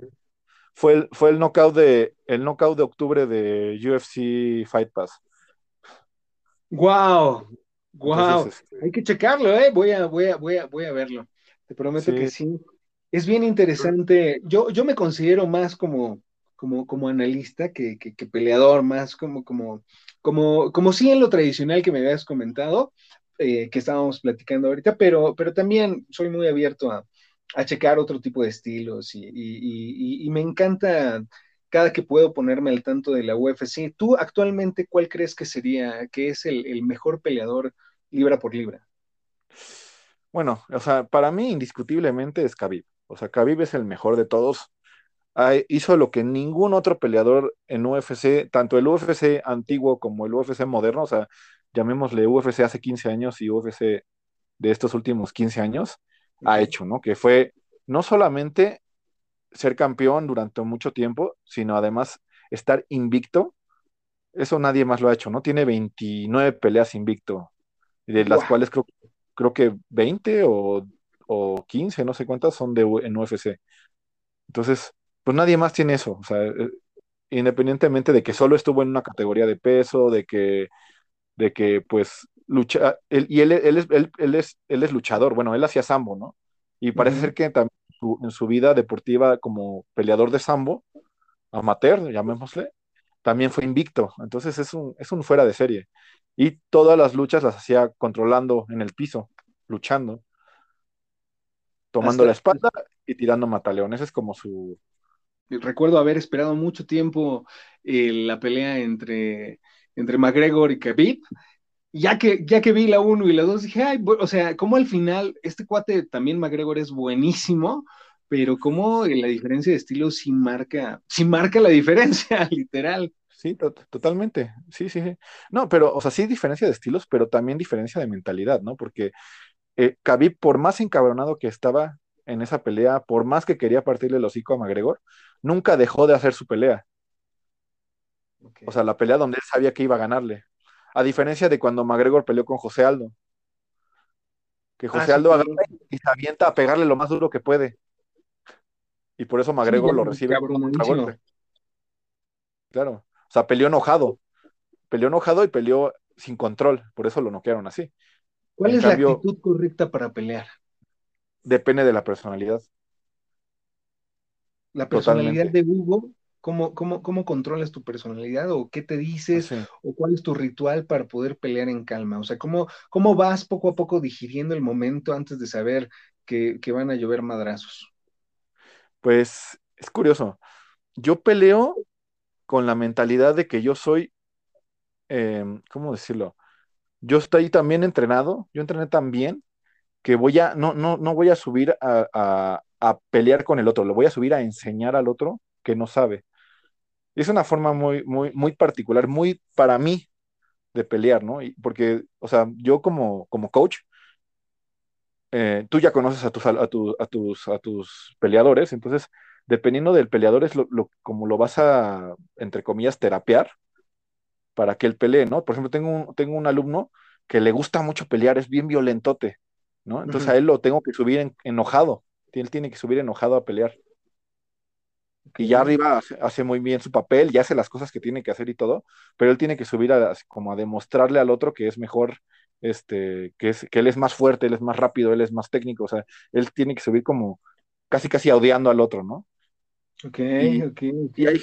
Fue el, fue el knockout de el knockout de octubre de UFC Fight Pass. Wow, wow. Este Hay que checarlo, eh. Voy a, voy a, voy a, voy a verlo. Te prometo que sí. Es bien interesante. Yo, yo me considero más como, como, como analista que, que, peleador, más como, como, como, como sí en lo tradicional que me habías comentado, eh, que estábamos platicando ahorita, pero, pero también soy muy abierto a, a checar otro tipo de estilos y, y, me encanta cada que puedo ponerme al tanto de la UFC. ¿Tú actualmente cuál crees que sería, que es el, mejor peleador libra por libra? Bueno, o sea, para mí indiscutiblemente es Khabib. O sea, Khabib es el mejor de todos hizo lo que ningún otro peleador en UFC, tanto el UFC antiguo como el UFC moderno, o sea, llamémosle UFC hace 15 años y UFC de estos últimos 15 años, ha hecho, ¿no? Que fue no solamente ser campeón durante mucho tiempo, sino además estar invicto. Eso nadie más lo ha hecho, ¿no? Tiene 29 peleas invicto, de las cuales creo, creo que 20 o, o 15, no sé cuántas, son de, en UFC. Entonces, pues nadie más tiene eso, o sea, eh, independientemente de que solo estuvo en una categoría de peso, de que, de que pues lucha, y él, él, es, él, es, él es luchador, bueno, él hacía sambo, ¿no? Y parece ser que también en su vida deportiva como peleador de sambo, amateur, llamémosle, también fue invicto, entonces es un, es un fuera de serie. Y todas las luchas las hacía controlando en el piso, luchando, tomando la espalda y tirando mataleones, es como su, recuerdo haber esperado mucho tiempo eh, la pelea entre, entre McGregor y Khabib. Ya que, ya que vi la 1 y la 2, dije, ay, o sea, como al final, este cuate también McGregor es buenísimo, pero como la diferencia de estilo sí marca, sí marca la diferencia, literal. Sí, totalmente. Sí, sí, sí. No, pero, o sea, sí diferencia de estilos, pero también diferencia de mentalidad, ¿no? Porque eh, Khabib, por más encabronado que estaba en esa pelea, por más que quería partirle el hocico a McGregor, nunca dejó de hacer su pelea. O sea, la pelea donde él sabía que iba a ganarle. A diferencia de cuando McGregor peleó con José Aldo. Que José ah, Aldo agarra y se avienta a pegarle lo más duro que puede. Y por eso McGregor lo recibe Claro. O sea, peleó enojado. Peleó enojado y peleó sin control. Por eso lo noquearon así. ¿Cuál es la actitud correcta para pelear? Depende de la personalidad la personalidad de Hugo, ¿cómo, cómo, cómo controlas tu personalidad o qué te dices o cuál es tu ritual para poder pelear en calma? O sea, ¿cómo, cómo vas poco a poco digiriendo el momento antes de saber que, van a llover madrazos? Pues es curioso. Yo peleo con la mentalidad de que yo soy, em, ¿cómo decirlo? Yo estoy también entrenado, yo entrené tan bien que voy a, no, no, no voy a subir a, a pelear con el otro, lo voy a subir a enseñar al otro que no sabe. Es una forma muy, muy, muy particular, muy para mí de pelear, ¿no? Y porque, o sea, yo como, como coach, eh, tú ya conoces a tus, a, tus, a tus peleadores, entonces, dependiendo del peleador, es lo, como lo vas a, entre comillas, terapear para que él pelee, ¿no? Por ejemplo, tengo un, tengo un alumno que le gusta mucho pelear, es bien violentote, ¿no? Entonces a él lo tengo que subir enojado él tiene que subir enojado a pelear. Y ya arriba hace, muy bien su papel, ya hace las cosas que tiene que hacer y todo, pero él tiene que subir a, como a demostrarle al otro que es mejor, este, que, es, que él es más fuerte, él es más rápido, él es más técnico, o sea, él tiene que subir como casi casi odiando al otro, ¿no? Ok, y, ok. Y, hay,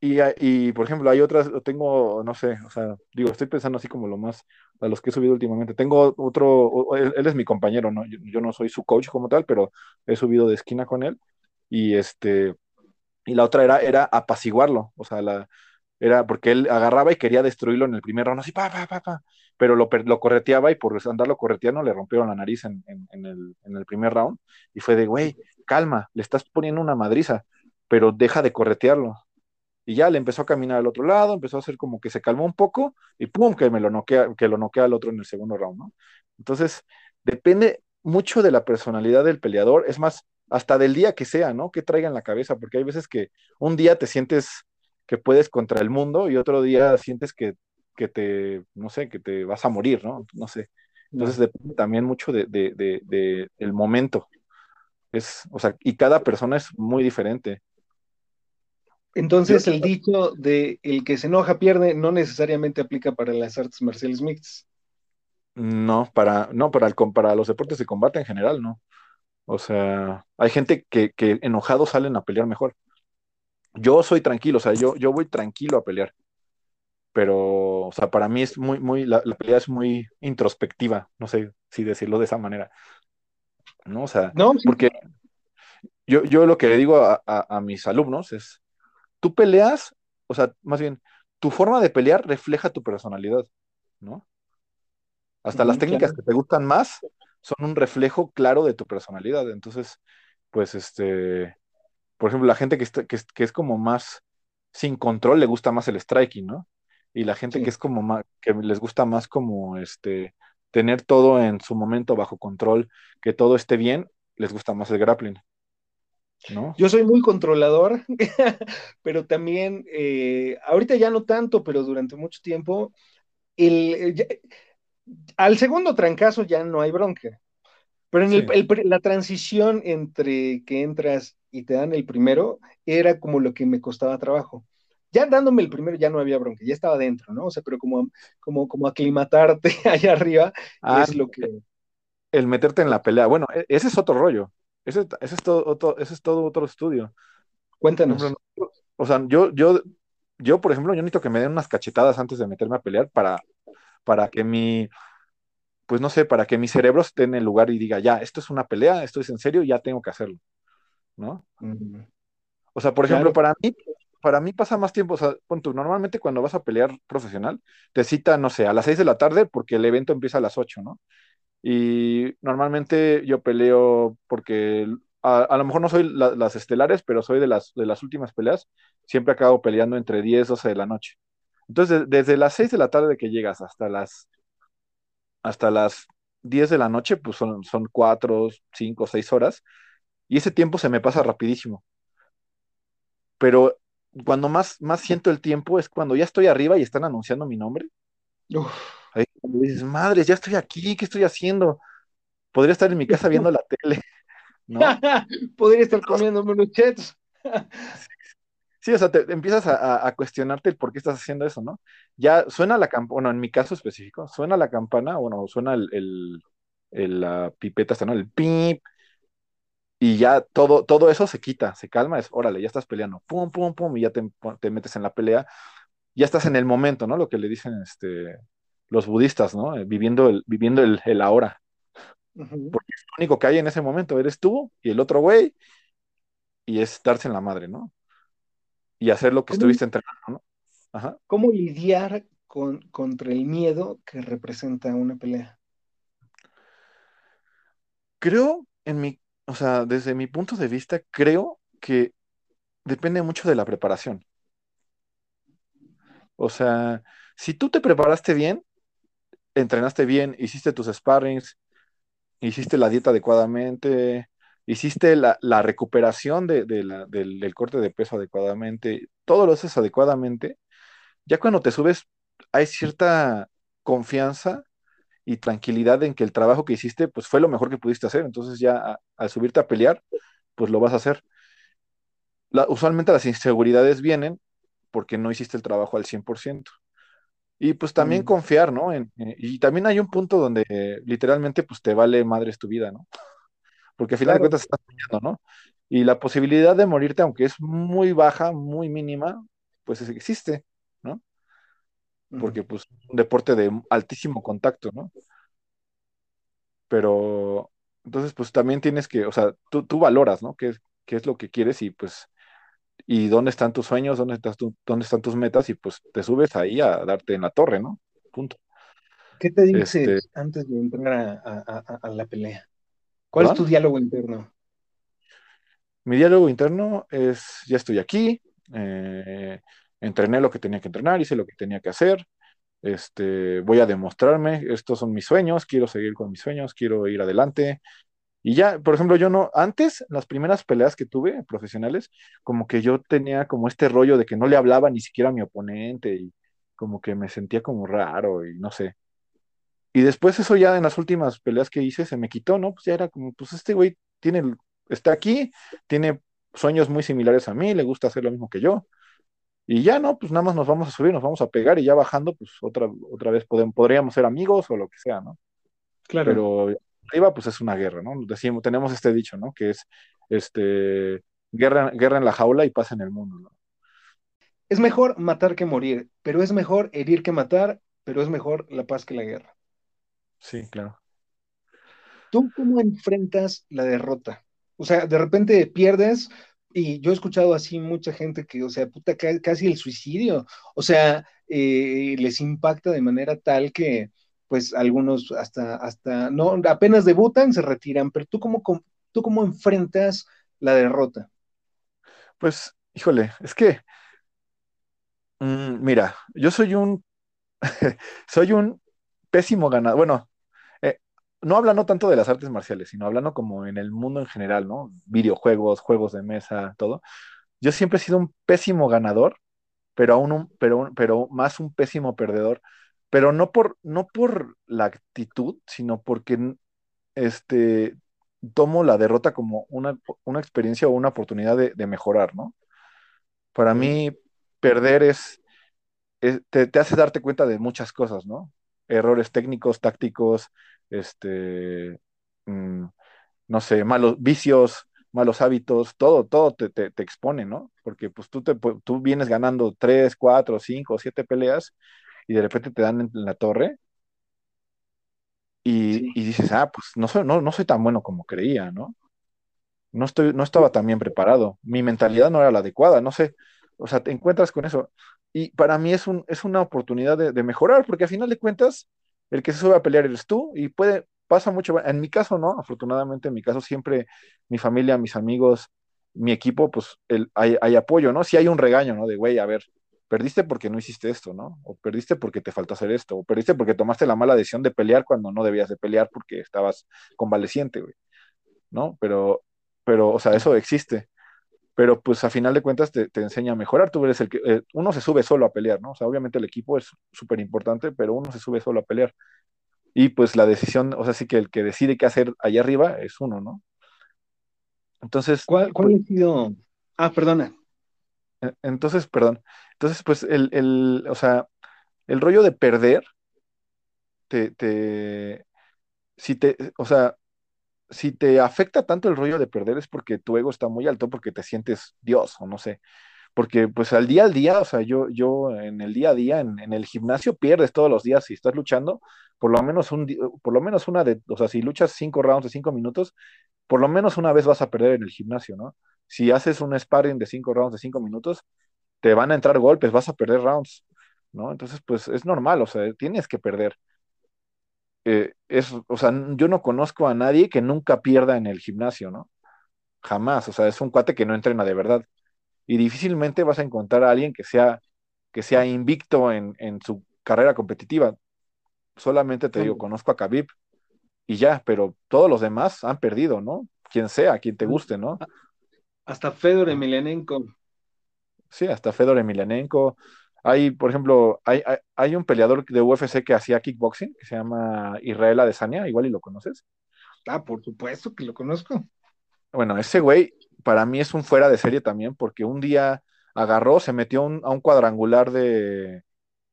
y, y, por ejemplo, hay otras, tengo, no sé, o sea, digo, estoy pensando así como lo más, a los que he subido últimamente. Tengo otro, él, es mi compañero, ¿no? Yo, no soy su coach como tal, pero he subido de esquina con él. Y este, y la otra era, era apaciguarlo, o sea, la, era porque él agarraba y quería destruirlo en el primer round, así, pa, pa, pa, pa, pero lo, lo correteaba y por andarlo correteando le rompieron la nariz en, en, el, en el primer round. Y fue de, güey, calma, le estás poniendo una madriza, pero deja de corretearlo y ya le empezó a caminar al otro lado, empezó a hacer como que se calmó un poco y pum, que me lo noquea, que lo noquea al otro en el segundo round, ¿no? Entonces, depende mucho de la personalidad del peleador, es más, hasta del día que sea, ¿no? Que traiga en la cabeza, porque hay veces que un día te sientes que puedes contra el mundo y otro día sientes que, que te, no sé, que te vas a morir, ¿no? No sé. Entonces depende también mucho de, de, de, de, el momento. Es, o sea, y cada persona es muy diferente. Entonces, el dicho de el que se enoja pierde no necesariamente aplica para las artes marciales mixtas. No, para, no, para, el, para los deportes de combate en general, no. O sea, hay gente que, que enojados salen a pelear mejor. Yo soy tranquilo, o sea, yo, yo voy tranquilo a pelear. Pero, o sea, para mí es muy, muy, la, pelea es muy introspectiva, no sé si decirlo de esa manera. ¿No? O sea, no, porque yo, yo lo que le digo a, a mis alumnos es, tú peleas, o sea, más bien, tu forma de pelear refleja tu personalidad, ¿no? Hasta las técnicas que te gustan más son un reflejo claro de tu personalidad. Entonces, pues, este, por ejemplo, la gente que, que, es como más sin control le gusta más el striking, ¿no? Y la gente que es como más, que les gusta más como, este, tener todo en su momento bajo control, que todo esté bien, les gusta más el grappling. Yo soy muy controlador, pero también, eh, ahorita ya no tanto, pero durante mucho tiempo, al segundo trancazo ya no hay bronca. Pero en la transición entre que entras y te dan el primero era como lo que me costaba trabajo. Ya dándome el primero ya no había bronca, ya estaba dentro, ¿no? O sea, pero como, como, como aclimatarte allá arriba ah, es lo que... El meterte en la pelea. Bueno, e, ese es otro rollo. Ese, es, todo, otro, ese es todo otro estudio. Cuéntanos. o sea, yo, yo, yo, por ejemplo, yo necesito que me den unas cachetadas antes de meterme a pelear para, para que mi, pues no sé, para que mi cerebro esté en el lugar y diga, ya, esto es una pelea, esto es en serio, ya tengo que hacerlo, ¿no? O sea, por ejemplo, para mí, para mí pasa más tiempo, o sea, punto, normalmente cuando vas a pelear profesional, te cita, no sé, a las 6 de la tarde porque el evento empieza a las 8, ¿no? Y normalmente yo peleo porque a, lo mejor no soy las estelares, pero soy de las, de las últimas peleas. Siempre acabo peleando entre 10, 12 de la noche. Entonces, desde las 6 de la tarde que llegas hasta las, hasta las 10 de la noche, pues son, son 4, 5, 6 horas. Y ese tiempo se me pasa rapidísimo. Pero cuando más, más siento el tiempo es cuando ya estoy arriba y están anunciando mi nombre. Uf Ahí dices, madres, ya estoy aquí, ¿qué estoy haciendo? Podría estar en mi casa viendo la tele, ¿no? Podría estar comiendo unos chets. Sí, o sea, te empiezas a, cuestionarte el por qué estás haciendo eso, ¿no? Ya suena la campana, bueno, en mi caso específico, suena la campana, bueno, suena el, la pipeta, ¿no? El pip, y ya todo, todo eso se quita, se calma, es, órale, ya estás peleando, pum, pum, pum, y ya te, te metes en la pelea, ya estás en el momento, ¿no? Lo que le dicen, este, los budistas, ¿no? Eh, viviendo el, viviendo el, el ahora. Porque es lo único que hay en ese momento, eres tú y el otro güey, y es darse en la madre, ¿no? Y hacer lo que estuviste entrenando, ¿no? Ajá. ¿Cómo lidiar con, contra el miedo que representa una pelea? Creo, en mi, o sea, desde mi punto de vista, creo que depende mucho de la preparación. O sea, si tú te preparaste bien, entrenaste bien, hiciste tus sparrings, hiciste la dieta adecuadamente, hiciste la, recuperación de, del, corte de peso adecuadamente, todo lo haces adecuadamente, ya cuando te subes hay cierta confianza y tranquilidad en que el trabajo que hiciste pues fue lo mejor que pudiste hacer, entonces ya al subirte a pelear, pues lo vas a hacer. usualmente las inseguridades vienen porque no hiciste el trabajo al 100%. Y pues también mm. confiar, ¿no? En, eh, y también hay un punto donde literalmente pues te vale madres tu vida, ¿no? Porque al final de cuentas estás soñando, ¿no? Y la posibilidad de morirte, aunque es muy baja, muy mínima, pues existe, ¿no? Porque pues es un deporte de altísimo contacto, ¿no? Pero entonces pues también tienes que, o sea, tú, tú valoras, ¿no? ¿Qué, qué es lo que quieres y pues y dónde están tus sueños, dónde, estás dónde están tus metas y pues te subes ahí a darte en la torre, ¿no? Punto. ¿Qué te dices este antes de entrar a, la pelea? ¿Cuál es tu diálogo interno? Mi diálogo interno es, ya estoy aquí, eh, entrené lo que tenía que entrenar, hice lo que tenía que hacer, este, voy a demostrarme, estos son mis sueños, quiero seguir con mis sueños, quiero ir adelante, y ya, por ejemplo, yo no, antes, las primeras peleas que tuve profesionales, como que yo tenía como este rollo de que no le hablaba ni siquiera a mi oponente y como que me sentía como raro y no sé. Y después eso ya en las últimas peleas que hice se me quitó, ¿no? Pues ya era como, pues este güey tiene, está aquí, tiene sueños muy similares a mí, le gusta hacer lo mismo que yo. Y ya, ¿no? Pues nada más nos vamos a subir, nos vamos a pegar y ya bajando, pues otra, otra vez podríamos ser amigos o lo que sea, ¿no? Claro. Pero arriba, pues es una guerra, ¿no? Decimos, tenemos este dicho, ¿no? Que es este guerra, guerra en la jaula y paz en el mundo, ¿no? Es mejor matar que morir, pero es mejor herir que matar, pero es mejor la paz que la guerra. Sí, claro. ¿Tú cómo enfrentas la derrota? O sea, de repente pierdes, y yo he escuchado así mucha gente que, o sea, puta, casi el suicidio, o sea, eh, les impacta de manera tal que, pues algunos hasta, hasta, no, apenas debutan, se retiran, pero tú cómo, tú cómo enfrentas la derrota. Pues, híjole, es que, mm, mira, yo soy un, soy un pésimo ganador, bueno, eh, no hablando tanto de las artes marciales, sino hablando como en el mundo en general, ¿no? Videojuegos, juegos de mesa, todo. Yo siempre he sido un pésimo ganador, pero aún un, pero, pero más un pésimo perdedor pero no por, no por la actitud, sino porque este, tomo la derrota como una, experiencia o una oportunidad de, mejorar, ¿no? Para mí, perder es, te, hace darte cuenta de muchas cosas, ¿no? Errores técnicos, tácticos, este, mm, no sé, malos vicios, malos hábitos, todo, todo te, te, expone, ¿no? Porque pues tú, te, tú vienes ganando tres, cuatro, cinco, siete peleas y de repente te dan en la torre y, dices, ah, pues no soy, no, no soy tan bueno como creía, ¿no? No, estoy, no estaba tan bien preparado, mi mentalidad no era la adecuada, no sé, o sea, te encuentras con eso. Y para mí es, un, es una oportunidad de, mejorar, porque al final de cuentas, el que se sube a pelear eres tú y puede, pasa mucho, en mi caso no, afortunadamente en mi caso siempre mi familia, mis amigos, mi equipo, pues el, hay, hay, apoyo, ¿no? Si hay un regaño, ¿no? De, güey, a ver, perdiste porque no hiciste esto, ¿no? O perdiste porque te faltó hacer esto, o perdiste porque tomaste la mala decisión de pelear cuando no debías de pelear porque estabas convaleciente, güey, ¿no? Pero, pero, o sea, eso existe. Pero pues a final de cuentas te, enseña a mejorar. Tú eres el que, eh, uno se sube solo a pelear, ¿no? O sea, obviamente el equipo es súper importante, pero uno se sube solo a pelear. Y pues la decisión, o sea, sí que el que decide qué hacer allá arriba es uno, ¿no? Entonces. ¿Cuál, cuál pues ha sido? Ah, perdona. E, entonces, perdón. Entonces, pues, el, el, o sea, el rollo de perder, te, te, si te, o sea, si te afecta tanto el rollo de perder es porque tu ego está muy alto, porque te sientes Dios, o no sé. Porque, pues, al día al día, o sea, yo, yo en el día a día, en, el gimnasio, pierdes todos los días si estás luchando, por lo menos un, por lo menos una de, o sea, si luchas cinco rounds de cinco minutos, por lo menos una vez vas a perder en el gimnasio, ¿no? Si haces un sparring de cinco rounds de cinco minutos, te van a entrar golpes, vas a perder rounds, ¿no? Entonces, pues es normal, o sea, tienes que perder. Eh, es, o sea, yo no conozco a nadie que nunca pierda en el gimnasio, ¿no? Jamás, o sea, es un cuate que no entrena de verdad. Y difícilmente vas a encontrar a alguien que sea, que sea invicto en, su carrera competitiva. Solamente te digo, conozco a Khabib y ya, pero todos los demás han perdido, ¿no? Quien sea, quien te guste, ¿no? Hasta Fedor Emelianenko Sí, hasta Fedor Emelianenko. Hay, por ejemplo, hay, hay, un peleador de UFC que hacía kickboxing, que se llama Israel Adesanya, igual y lo conoces. Ah, por supuesto que lo conozco. Bueno, ese güey para mí es un fuera de serie también, porque un día agarró, se metió a un cuadrangular de,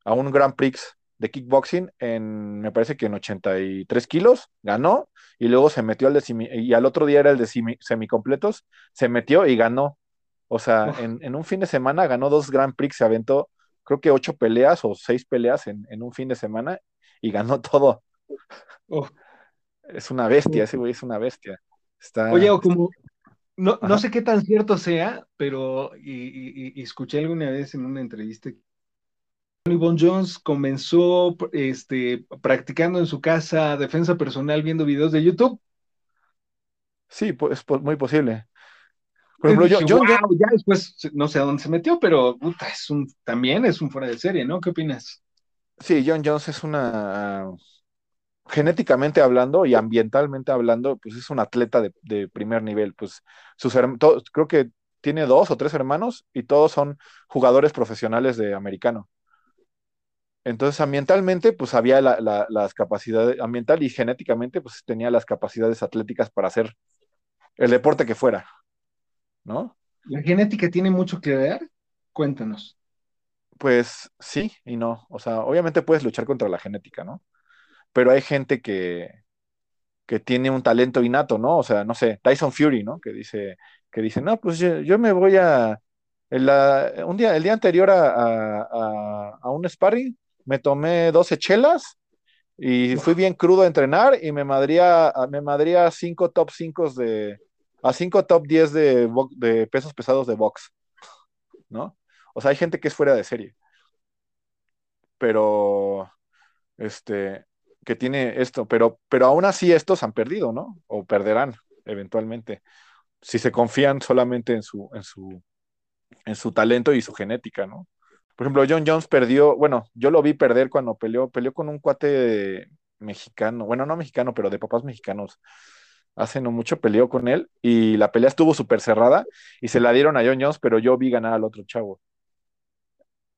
a un Grand Prix de kickboxing en, me parece que en 83 kilos, ganó, y luego se metió al de, y al otro día era el de semicompletos, se metió y ganó O sea, en, un fin de semana ganó dos Grand Prix, se aventó creo que ocho peleas o seis peleas en, un fin de semana y ganó todo. Es una bestia, ese güey es una bestia. Está... Oye, como, no, no, sé qué tan cierto sea, pero y, escuché alguna vez en una entrevista Tony Bon Jones comenzó este, practicando en su casa defensa personal viendo videos de YouTube. Sí, pues, muy posible. Por ejemplo, yo, ya después no sé a dónde se metió, pero es un, también es un fuera de serie, ¿no? ¿Qué opinas? Sí, John Jones es una genéticamente hablando y ambientalmente hablando, pues es un atleta de, primer nivel. Pues sus creo que tiene dos o tres hermanos y todos son jugadores profesionales de americano. Entonces, ambientalmente, pues había las capacidades, ambiental y genéticamente, pues tenía las capacidades atléticas para hacer el deporte que fuera, ¿no? ¿La genética tiene mucho que ver? Cuéntanos. Pues sí y no. O sea, obviamente puedes luchar contra la genética, ¿no? Pero hay gente que, que tiene un talento innato, ¿no? O sea, no sé, Tyson Fury, ¿no? Que dice, que dice, no, pues yo, me voy a, un día, el día anterior a, a un sparring, me tomé 12 chelas y fui bien crudo a entrenar y me madría, me madría cinco top 5 de, a cinco top 10 de, pesos pesados de box, ¿no? O sea, hay gente que es fuera de serie. Pero, este, que tiene esto, pero, pero aún así estos han perdido, ¿no? O perderán eventualmente, si se confían solamente en su, en su, en su talento y su genética, ¿no? Por ejemplo, John Jones perdió, bueno, yo lo vi perder cuando peleó, peleó con un cuate mexicano, bueno, no mexicano, pero de papás mexicanos. Hace no mucho peleó con él y la pelea estuvo súper cerrada y se la dieron a John Jones, pero yo vi ganar al otro chavo.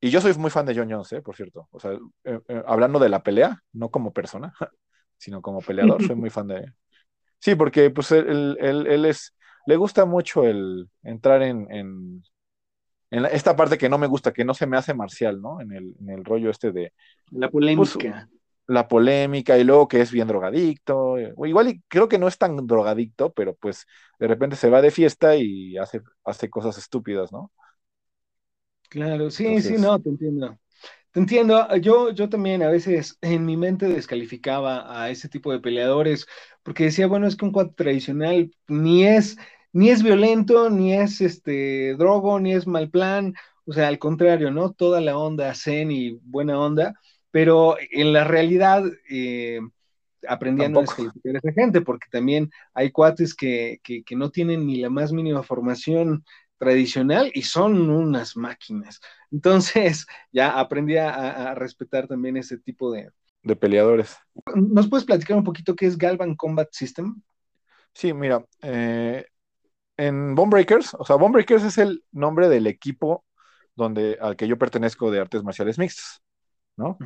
Y yo soy muy fan de John Jones, ¿eh? por cierto. O sea, eh, eh, hablando de la pelea, no como persona, sino como peleador, soy muy fan de Sí, porque pues él, él, es, le gusta mucho el entrar en, en esta parte que no me gusta, que no se me hace marcial, ¿no? En el, en el rollo este de... La pues, polémica. La polémica y luego que es bien drogadicto. Eh, igual y creo que no es tan drogadicto, pero pues de repente se va de fiesta y hace, hace cosas estúpidas, ¿no? Claro, sí, sí, no, te entiendo. Te entiendo, yo, yo también a veces en mi mente descalificaba a ese tipo de peleadores porque decía, bueno, es que un cuadro tradicional ni es ni es violento, ni es este drogo, ni es mal plan, o sea, al contrario, ¿no? Toda la onda zen y buena onda, pero en la realidad eh, aprendí a no descalificar a esa gente, porque también hay cuates que, no tienen ni la más mínima formación tradicional y son unas máquinas. Entonces, ya aprendí a, respetar también ese tipo de... De peleadores. ¿Nos puedes platicar un poquito qué es Galvan Combat System? Sí, mira, eh, en Bone Breakers, o sea, Bone Breakers es el nombre del equipo donde, al que yo pertenezco de artes marciales mixtas, ¿no?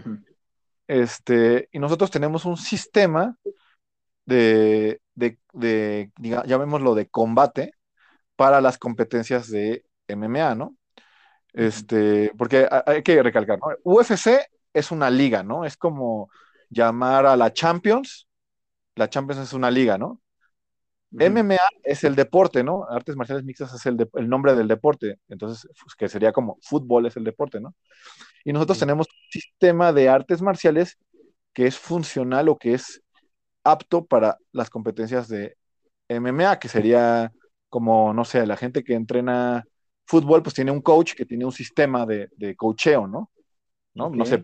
Este, y nosotros tenemos un sistema de, de, de llamémoslo de combate para las competencias de MMA, ¿no? Este, porque hay que recalcar, ¿no? UFC es una liga, ¿no? Es como llamar a la Champions, la Champions es una liga, ¿no? MMA es el deporte, ¿no? Artes marciales mixtas es el, el nombre del deporte, entonces, pues, que sería como fútbol es el deporte, ¿no? Y nosotros tenemos un sistema de artes marciales que es funcional o que es apto para las competencias de MMA, que sería como, no sé, la gente que entrena fútbol, pues tiene un coach que tiene un sistema de, de coacheo, ¿no? ¿No? no sé,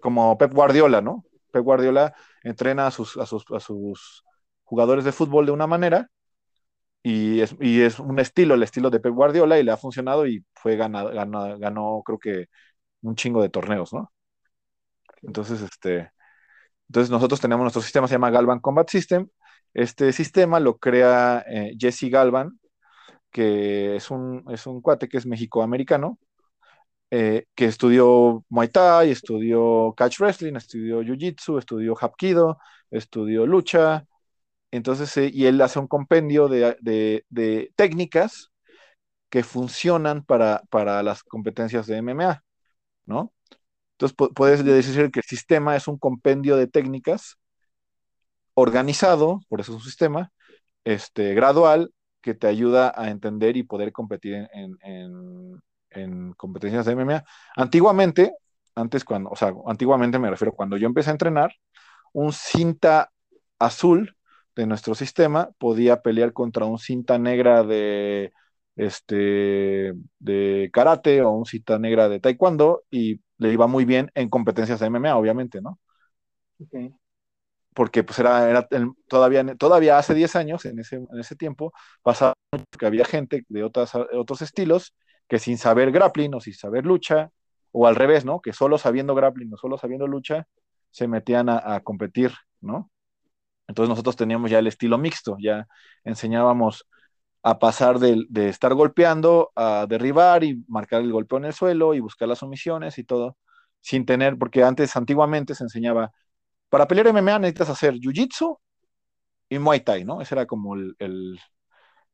como Pep Guardiola, ¿no? Pep Guardiola entrena a sus, a sus, a sus jugadores de fútbol de una manera y es, es un estilo, el estilo de Pep Guardiola y le ha funcionado y fue ganado, ganó, creo que un chingo de torneos, ¿no? Entonces, este, entonces nosotros tenemos nuestro sistema, se llama Galvan Combat System. Este sistema lo crea eh, Jesse Galvan, que es un, es un cuate que es mexicoamericano, eh, que estudió Muay Thai, estudió Catch Wrestling, estudió Jiu Jitsu, estudió Hapkido, estudió lucha, entonces, eh, y él hace un compendio de, técnicas que funcionan para, las competencias de MMA, ¿no? Entonces, puedes decir que el sistema es un compendio de técnicas organizado, por eso es un sistema, este, gradual, que te ayuda a entender y poder competir en, en, competencias de MMA. Antiguamente, antes cuando, o sea, antiguamente me refiero cuando yo empecé a entrenar, un cinta azul de nuestro sistema podía pelear contra un cinta negra de este de karate o un cinta negra de taekwondo y le iba muy bien en competencias de MMA, obviamente, ¿no? Porque pues era, era todavía, todavía hace 10 años, en ese, en ese tiempo, pasaba que había gente de otras, otros estilos que sin saber grappling o sin saber lucha, o al revés, ¿no? Que solo sabiendo grappling o solo sabiendo lucha, se metían a, a competir, ¿no? Entonces nosotros teníamos ya el estilo mixto, ya enseñábamos a pasar de, estar golpeando a derribar y marcar el golpeo en el suelo y buscar las omisiones y todo, sin tener, porque antes, antiguamente se enseñaba, para pelear MMA necesitas hacer Jiu-Jitsu y Muay Thai, ¿no? Esa era como el,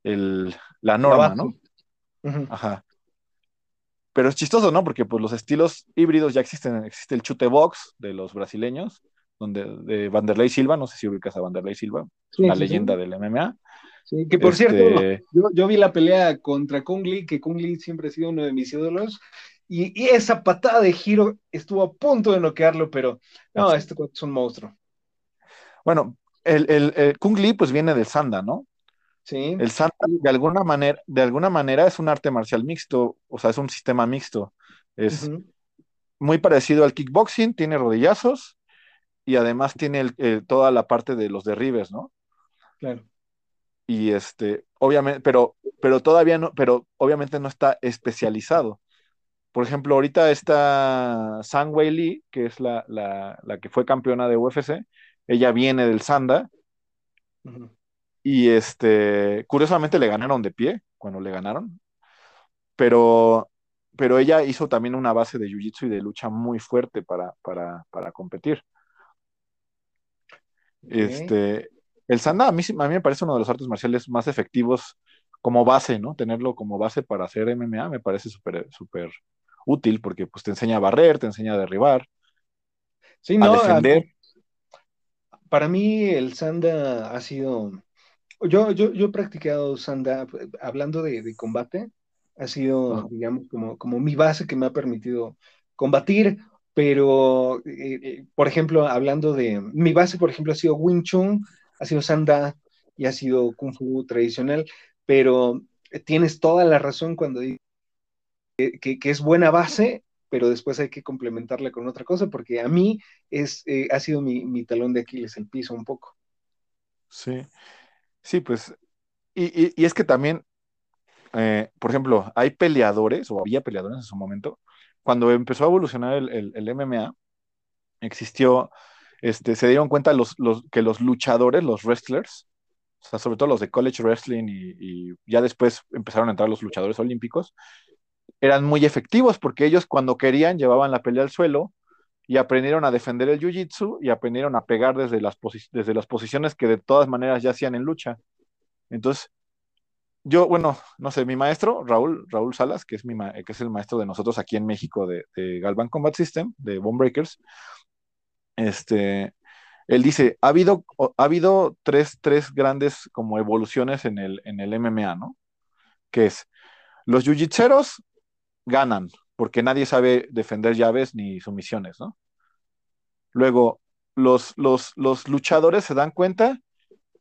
la norma, ¿no? Ajá. Pero es chistoso, ¿no? Porque pues los estilos híbridos ya existen. Existe el chute box de los brasileños, donde de Vanderlei Silva, no sé si ubicas a Vanderlei Silva, una leyenda del MMA. Que por cierto, este yo, vi la pelea contra Kung Lee, que Kung Lee siempre ha sido uno de mis ídolos, y, esa patada de giro estuvo a punto de noquearlo, pero no, este es un monstruo. Bueno, el, el, Kung Lee pues viene del Sanda, ¿no? Sí. El Sanda de alguna manera, de alguna manera es un arte marcial mixto, o sea, es un sistema mixto. Es muy parecido al kickboxing, tiene rodillazos y además tiene toda la parte de los derribes, ¿no? Claro y este, obviamente, pero, pero todavía no, pero obviamente no está especializado. Por ejemplo, ahorita está Sang Wei Lee, que es la, que fue campeona de UFC, ella viene del Sanda, y este, curiosamente le ganaron de pie cuando le ganaron, pero, pero ella hizo también una base de jiu-jitsu y de lucha muy fuerte para, para, competir. Este, el Sanda a mí, a mí me parece uno de los artes marciales más efectivos como base, ¿no? Tenerlo como base para hacer MMA me parece súper súper útil porque pues te enseña a barrer, te enseña a derribar, sí, a defender. para mí el Sanda ha sido... Yo, yo, yo he practicado Sanda, hablando de, combate, ha sido, digamos, como, como mi base que me ha permitido combatir, pero, eh, eh, por ejemplo, hablando de, mi base, por ejemplo, ha sido Wing Chun, ha sido Sanda y ha sido Kung Fu tradicional, pero tienes toda la razón cuando dices que, es buena base, pero después hay que complementarla con otra cosa, porque a mí es, eh, ha sido mi, talón de Aquiles, el piso un poco. Sí, sí, pues, y, es que también, por ejemplo, hay peleadores, o había peleadores en su momento, cuando empezó a evolucionar el, el MMA, existió este, se dieron cuenta los, que los luchadores, los wrestlers, o sea, sobre todo los de college wrestling y, ya después empezaron a entrar los luchadores olímpicos, eran muy efectivos porque ellos cuando querían llevaban la pelea al suelo y aprendieron a defender el jiu-jitsu y aprendieron a pegar desde las, desde las posiciones que de todas maneras ya hacían en lucha. Entonces, yo, bueno, no sé, mi maestro, Raúl, Raúl Salas, que es, mi que es el maestro de nosotros aquí en México de, de Galvan Combat System, de Bone Breakers, este, él dice, ha habido, ha habido tres, tres grandes como evoluciones en el, en el MMA, ¿no? Que es, los jiu-jitseros ganan, porque nadie sabe defender llaves ni sumisiones, ¿no? Luego, los, los, los luchadores se dan cuenta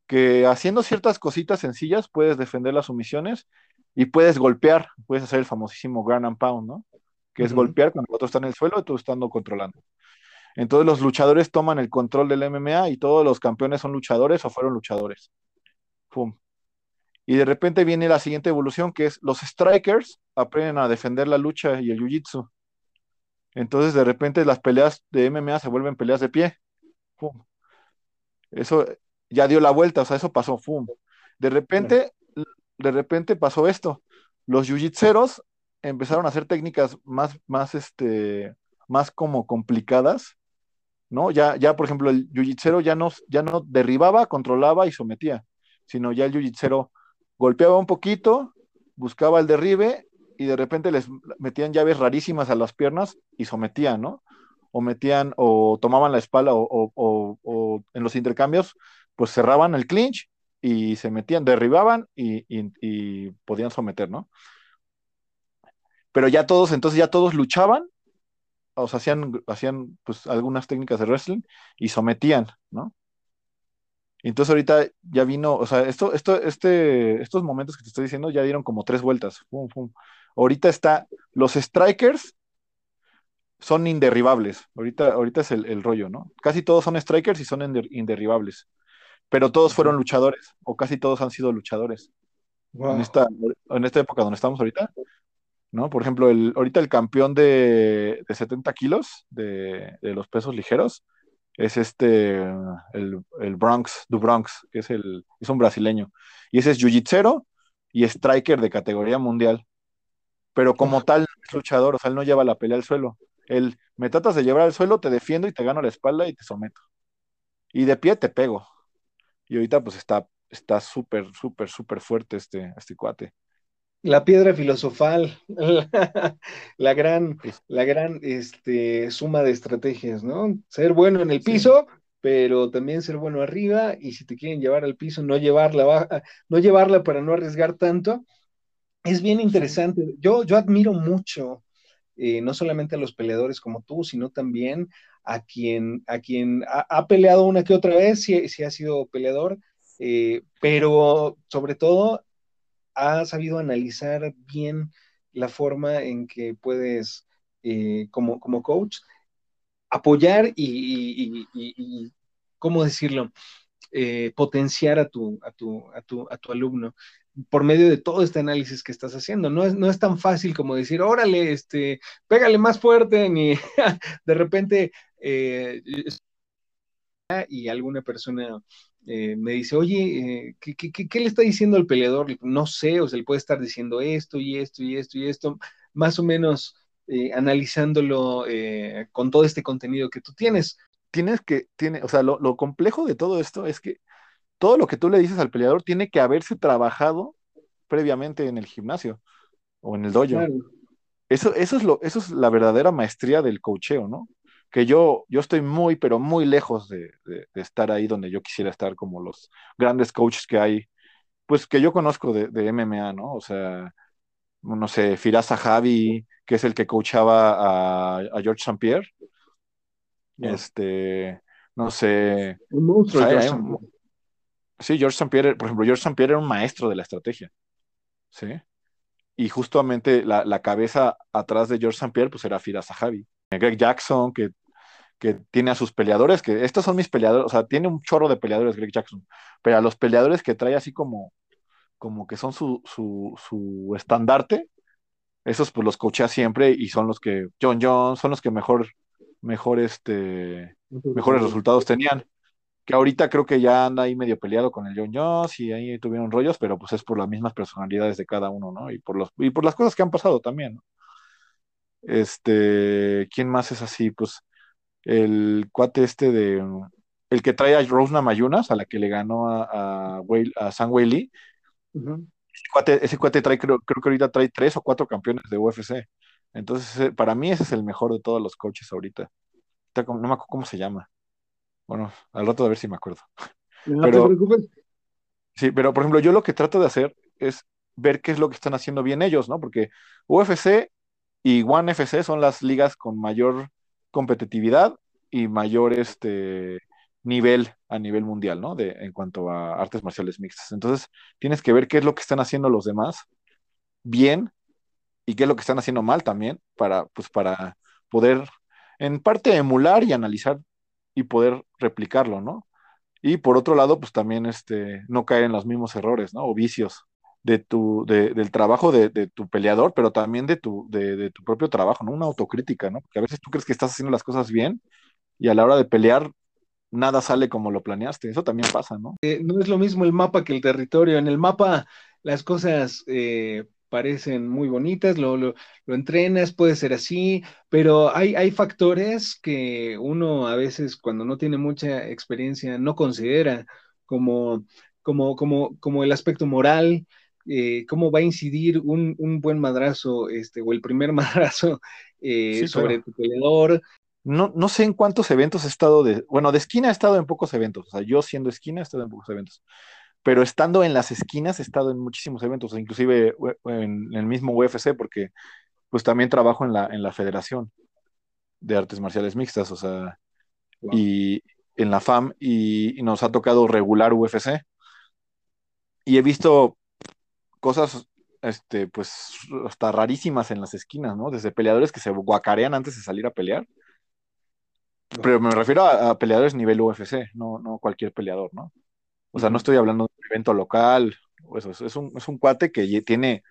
que haciendo ciertas cositas sencillas puedes defender las sumisiones y puedes golpear, puedes hacer el famosísimo ground and pound, ¿no? Que es golpear cuando el otro está en el suelo y tú estando controlando. Entonces los luchadores toman el control del MMA y todos los campeones son luchadores o fueron luchadores. Y de repente viene la siguiente evolución que es los strikers aprenden a defender la lucha y el jiu-jitsu. Entonces de repente las peleas de MMA se vuelven peleas de pie. Eso ya dio la vuelta, o sea, eso pasó. De repente, de repente pasó esto. Los jiu-jitseros empezaron a hacer técnicas más, más, este, más como complicadas ¿no? Ya, ya por ejemplo, el jiu ya no, ya no derribaba, controlaba y sometía, sino ya el jiu golpeaba un poquito, buscaba el derribe y de repente les metían llaves rarísimas a las piernas y sometían, ¿no? O metían, o tomaban la espalda, o, en los intercambios, pues cerraban el clinch y se metían, derribaban y, podían someter, ¿no? Pero ya todos, entonces ya todos luchaban o sea, hacían, hacían pues algunas técnicas de wrestling y sometían, ¿no? Entonces ahorita ya vino, o sea, esto, esto, este, estos momentos que te estoy diciendo ya dieron como tres vueltas. Ahorita está, los strikers son inderribables. Ahorita, ahorita es el, rollo, ¿no? Casi todos son strikers y son inderribables. Pero todos fueron luchadores, o casi todos han sido luchadores. En, esta, en esta época donde estamos ahorita, ¿no? Por ejemplo, el, ahorita el campeón de, 70 kilos de, los pesos ligeros es este, el, Bronx, Du Bronx, que es, el, es un brasileño. Y ese es jiu-jitsu y striker de categoría mundial. Pero como tal, es luchador, o sea, él no lleva la pelea al suelo. Él, me tratas de llevar al suelo, te defiendo y te gano la espalda y te someto. Y de pie te pego. Y ahorita pues está está súper, súper, súper fuerte este, este cuate la piedra filosofal, la, gran, la gran este, suma de estrategias, ¿no? Ser bueno en el piso, pero también ser bueno arriba, y si te quieren llevar al piso, no llevarla, no llevarla para no arriesgar tanto. Es bien interesante. Yo, yo admiro mucho, eh, no solamente a los peleadores como tú, sino también a quien, a quien ha, peleado una que otra vez, si, si ha sido peleador, eh, pero sobre todo ha sabido analizar bien la forma en que puedes, eh, como, como coach, apoyar y, ¿cómo decirlo? Eh, potenciar a tu, a, tu, a, tu, a tu alumno por medio de todo este análisis que estás haciendo. No es, no es tan fácil como decir, órale, este, pégale más fuerte, ni de repente eh, y alguna persona eh, me dice, oye, eh, ¿qué, le está diciendo el peleador? No sé, o sea, le puede estar diciendo esto y esto y esto y esto, más o menos analizándolo con todo este contenido que tú tienes. Tienes que, tiene, o sea, lo, complejo de todo esto es que todo lo que tú le dices al peleador tiene que haberse trabajado previamente en el gimnasio o en el dojo. Eso, eso, es lo, eso es la verdadera maestría del cocheo, ¿no? Que yo, yo estoy muy, pero muy lejos de, estar ahí donde yo quisiera estar, como los grandes coaches que hay, pues que yo conozco de, MMA, ¿no? O sea, no sé, Firasa Javi, que es el que coachaba a, George St. Pierre. Este, no sé. Un monstruo. sí, George St. Pierre, por ejemplo, George St. Pierre era un maestro de la estrategia. ¿Sí? Y justamente la, la cabeza atrás de George St. Pierre, pues era Firasa Javi. Greg Jackson, que, tiene a sus peleadores, que estos son mis peleadores, o sea, tiene un chorro de peleadores Greg Jackson, pero a los peleadores que trae así como, como que son su, su, estandarte, esos pues los coachea siempre y son los que, John Jones, son los que mejor, mejor este, mejores resultados tenían. Que ahorita creo que ya anda ahí medio peleado con el John Jones y ahí tuvieron rollos, pero pues es por las mismas personalidades de cada uno, ¿no? Y por los, y por las cosas que han pasado también, ¿no? Este, ¿quién más es así? Pues el cuate este de, el que trae a Rosna Mayunas, a la que le ganó a, a, a San Lee. ese, cuate, trae, creo, creo que ahorita trae tres o cuatro campeones de UFC. Entonces, para mí ese es el mejor de todos los coaches ahorita. No me acuerdo cómo se llama. Bueno, al rato a ver si me acuerdo. No pero, te preocupes. Sí, pero por ejemplo, yo lo que trato de hacer es ver qué es lo que están haciendo bien ellos, ¿no? Porque UFC y One FC son las ligas con mayor competitividad y mayor este, nivel a nivel mundial, ¿no? De, en cuanto a artes marciales mixtas. Entonces, tienes que ver qué es lo que están haciendo los demás bien y qué es lo que están haciendo mal también para, pues, para poder, en parte, emular y analizar y poder replicarlo, ¿no? Y por otro lado, pues también este, no caer en los mismos errores, ¿no? O vicios de tu, de, del trabajo de, tu peleador, pero también de tu, de, tu propio trabajo, ¿no? Una autocrítica, ¿no? Porque a veces tú crees que estás haciendo las cosas bien y a la hora de pelear nada sale como lo planeaste. Eso también pasa, ¿no? Eh, no es lo mismo el mapa que el territorio. En el mapa las cosas eh, parecen muy bonitas, lo, lo, lo, entrenas, puede ser así, pero hay, hay factores que uno a veces cuando no tiene mucha experiencia no considera, como, como, como, como el aspecto moral, eh, cómo va a incidir un, buen madrazo, este, o el primer madrazo eh, sobre tu peleador. No, no sé en cuántos eventos he estado de, bueno, de esquina he estado en pocos eventos, o sea, yo siendo esquina he estado en pocos eventos, pero estando en las esquinas he estado en muchísimos eventos, inclusive en, el mismo UFC, porque pues también trabajo en la, en la Federación de Artes Marciales Mixtas, o sea, y en la FAM, y, nos ha tocado regular UFC. Y he visto cosas, este, pues, hasta rarísimas en las esquinas, ¿no? Desde peleadores que se guacarean antes de salir a pelear. Pero me refiero a, a peleadores nivel UFC, no, no cualquier peleador, ¿no? O sea, no estoy hablando de un evento local, eso, es, un, es un cuate que tiene,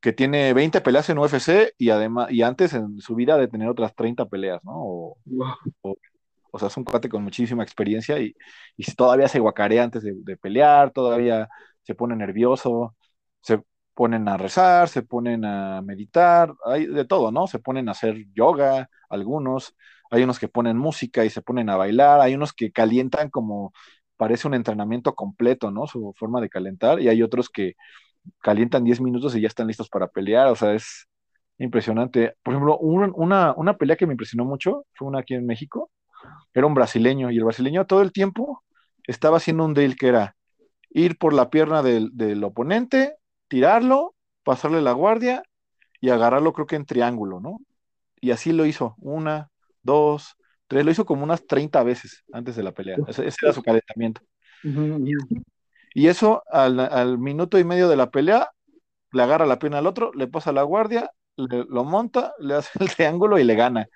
que tiene 20 peleas en UFC y además, y antes en su vida de tener otras 30 peleas, ¿no? O, o, sea, es un cuate con muchísima experiencia y, y todavía se guacarea antes de, pelear, todavía se pone nervioso, se ponen a rezar, se ponen a meditar, hay de todo, ¿no? Se ponen a hacer yoga, algunos, hay unos que ponen música y se ponen a bailar, hay unos que calientan como parece un entrenamiento completo, ¿no? Su forma de calentar, y hay otros que calientan 10 minutos y ya están listos para pelear, o sea, es impresionante. Por ejemplo, una, una pelea que me impresionó mucho fue una aquí en México, era un brasileño, y el brasileño todo el tiempo estaba haciendo un deal que era ir por la pierna del, del oponente, tirarlo, pasarle la guardia y agarrarlo creo que en triángulo, ¿no? Y así lo hizo, una, dos, tres, lo hizo como unas 30 veces antes de la pelea. Ese, era su calentamiento. Y eso al, minuto y medio de la pelea, le agarra la pierna al otro, le pasa la guardia, lo monta, le hace el triángulo y le gana.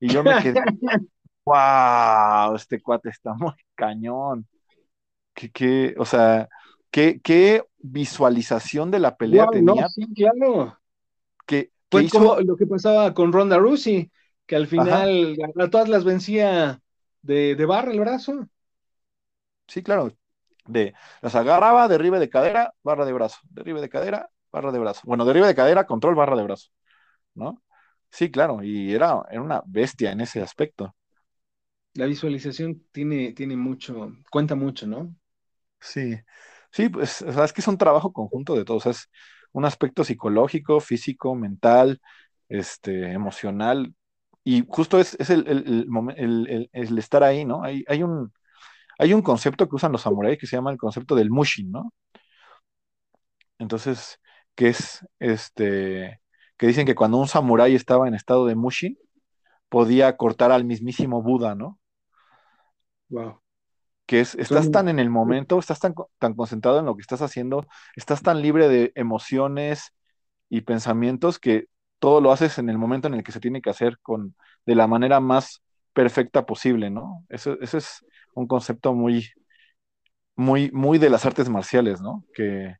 Y yo me quedé, wow, este cuate está muy cañón. ¿Qué, o sea, qué, qué, visualización de la pelea tenía? sí, claro. Que, Fue como lo que pasaba con Ronda Rousey que al final a todas las vencía de, barra el brazo. Sí, claro. De, las agarraba, derribe de cadera, barra de brazo, derribe de cadera, barra de brazo. Bueno, derribe de cadera, control, barra de brazo. ¿No? Sí, claro, y era, era una bestia en ese aspecto. La visualización tiene, tiene mucho, cuenta mucho, ¿no? Sí, sí, pues o es que es un trabajo conjunto de todos, es un aspecto psicológico, físico, mental, este, emocional, y justo es, el, el, estar ahí, ¿no? Hay, hay, un, hay un concepto que usan los samuráis que se llama el concepto del mushin, ¿no? Entonces, que es este, que dicen que cuando un samurái estaba en estado de mushin, podía cortar al mismísimo Buda, ¿no? Wow. Que es, estás tan en el momento, estás tan, tan concentrado en lo que estás haciendo, estás tan libre de emociones y pensamientos que todo lo haces en el momento en el que se tiene que hacer con, de la manera más perfecta posible, ¿no? Eso, es un concepto muy, muy, muy de las artes marciales, ¿no? Que,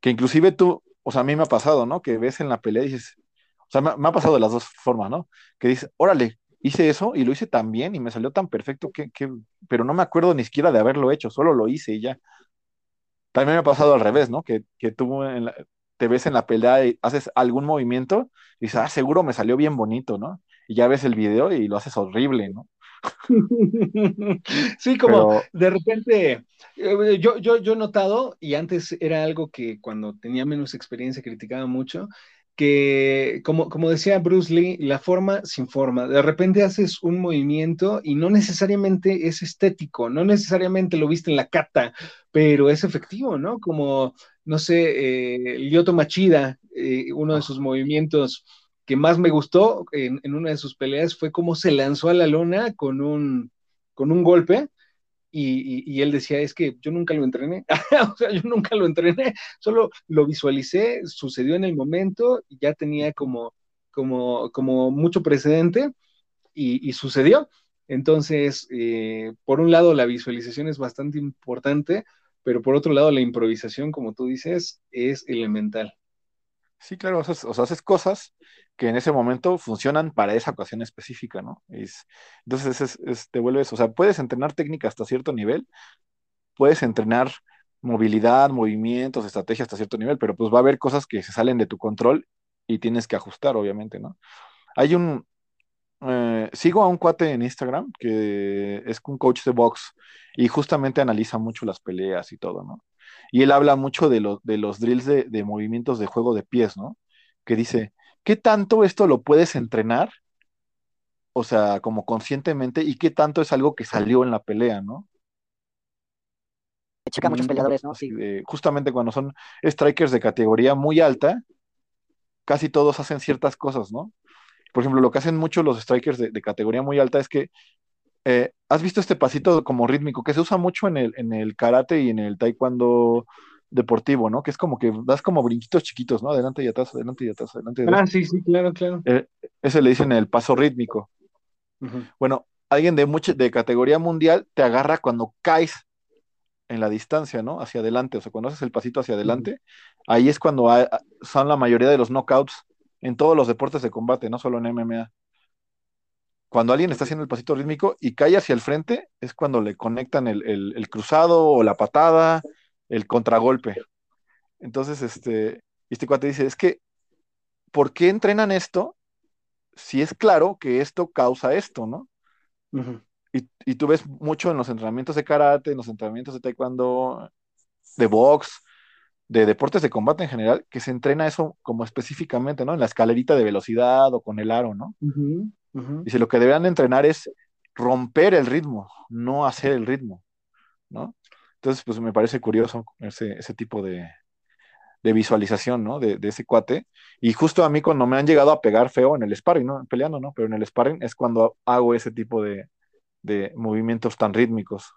que inclusive tú, o sea, a mí me ha pasado, ¿no? Que ves en la pelea y dices, o sea, me, ha pasado de las dos formas, ¿no? Que dices, órale, hice eso y lo hice tan bien y me salió tan perfecto que, que, pero no me acuerdo ni siquiera de haberlo hecho, solo lo hice y ya. También me ha pasado al revés, ¿no? Que, que tú en la, te ves en la pelea y haces algún movimiento y dices, ah, seguro me salió bien bonito, ¿no? Y ya ves el video y lo haces horrible, ¿no? sí, como de repente, eh, yo, yo, yo he notado, y antes era algo que cuando tenía menos experiencia criticaba mucho, que, como, como decía Bruce Lee, la forma sin forma. De repente haces un movimiento y no necesariamente es estético, no necesariamente lo viste en la cata, pero es efectivo, ¿no? Como, no sé, eh, Lyoto Machida, eh, uno de sus movimientos que más me gustó en, en, una de sus peleas fue cómo se lanzó a la lona con un, con un golpe y, él decía, es que yo nunca lo entrené, o sea, yo nunca lo entrené, solo lo visualicé, sucedió en el momento, y ya tenía como, como, como mucho precedente y, sucedió. Entonces, eh, por un lado, la visualización es bastante importante, pero por otro lado, la improvisación, como tú dices, es elemental. Sí, claro, o sea, haces cosas que en ese momento funcionan para esa ocasión específica, ¿no? entonces te vuelves, o sea, puedes entrenar técnica hasta cierto nivel, puedes entrenar movilidad, movimientos, estrategia hasta cierto nivel, pero pues va a haber cosas que se salen de tu control y tienes que ajustar, obviamente, ¿no? Hay un, eh, sigo a un cuate en Instagram que es un coach de box y justamente analiza mucho las peleas y todo, ¿no? Y él habla mucho de, de los drills de, movimientos de juego de pies, ¿no? Que dice, ¿qué tanto esto lo puedes entrenar? O sea, como conscientemente, y qué tanto es algo que salió en la pelea, ¿no? checa muchos peleadores, ¿no? justamente cuando son strikers de categoría muy alta, casi todos hacen ciertas cosas, ¿no? Por ejemplo, lo que hacen mucho los strikers de, categoría muy alta es que eh, ¿Has visto este pasito como rítmico que se usa mucho en el, en el karate y en el taekwondo deportivo, ¿no? Que es como que das como brinquitos chiquitos, ¿no? Adelante y atrás, adelante y atrás, adelante y atrás. Ah, sí, sí, claro, claro. Eh, ese le dicen el paso rítmico. Bueno, alguien de, de categoría mundial te agarra cuando caes en la distancia, ¿no? Hacia adelante, o sea, cuando haces el pasito hacia adelante, ahí es cuando son la mayoría de los knockouts en todos los deportes de combate, no solo en MMA. Cuando alguien está haciendo el pasito rítmico y cae hacia el frente, es cuando le conectan el, cruzado o la patada, el contragolpe. Entonces, este, este cuate dice, es que, ¿por qué entrenan esto si es claro que esto causa esto, ¿no? y, tú ves mucho en los entrenamientos de karate, en los entrenamientos de taekwondo, de box, de deportes de combate en general, que se entrena eso como específicamente, ¿no? En la escalerita de velocidad o con el aro, ¿no? Dice, lo que deberían entrenar es romper el ritmo, no hacer el ritmo, ¿no? Entonces, pues me parece curioso ese, ese tipo de, de visualización, ¿no? De, de, ese cuate. Y justo a mí cuando me han llegado a pegar feo en el sparring, ¿no? Peleando, ¿no? Pero en el sparring es cuando hago ese tipo de, de movimientos tan rítmicos.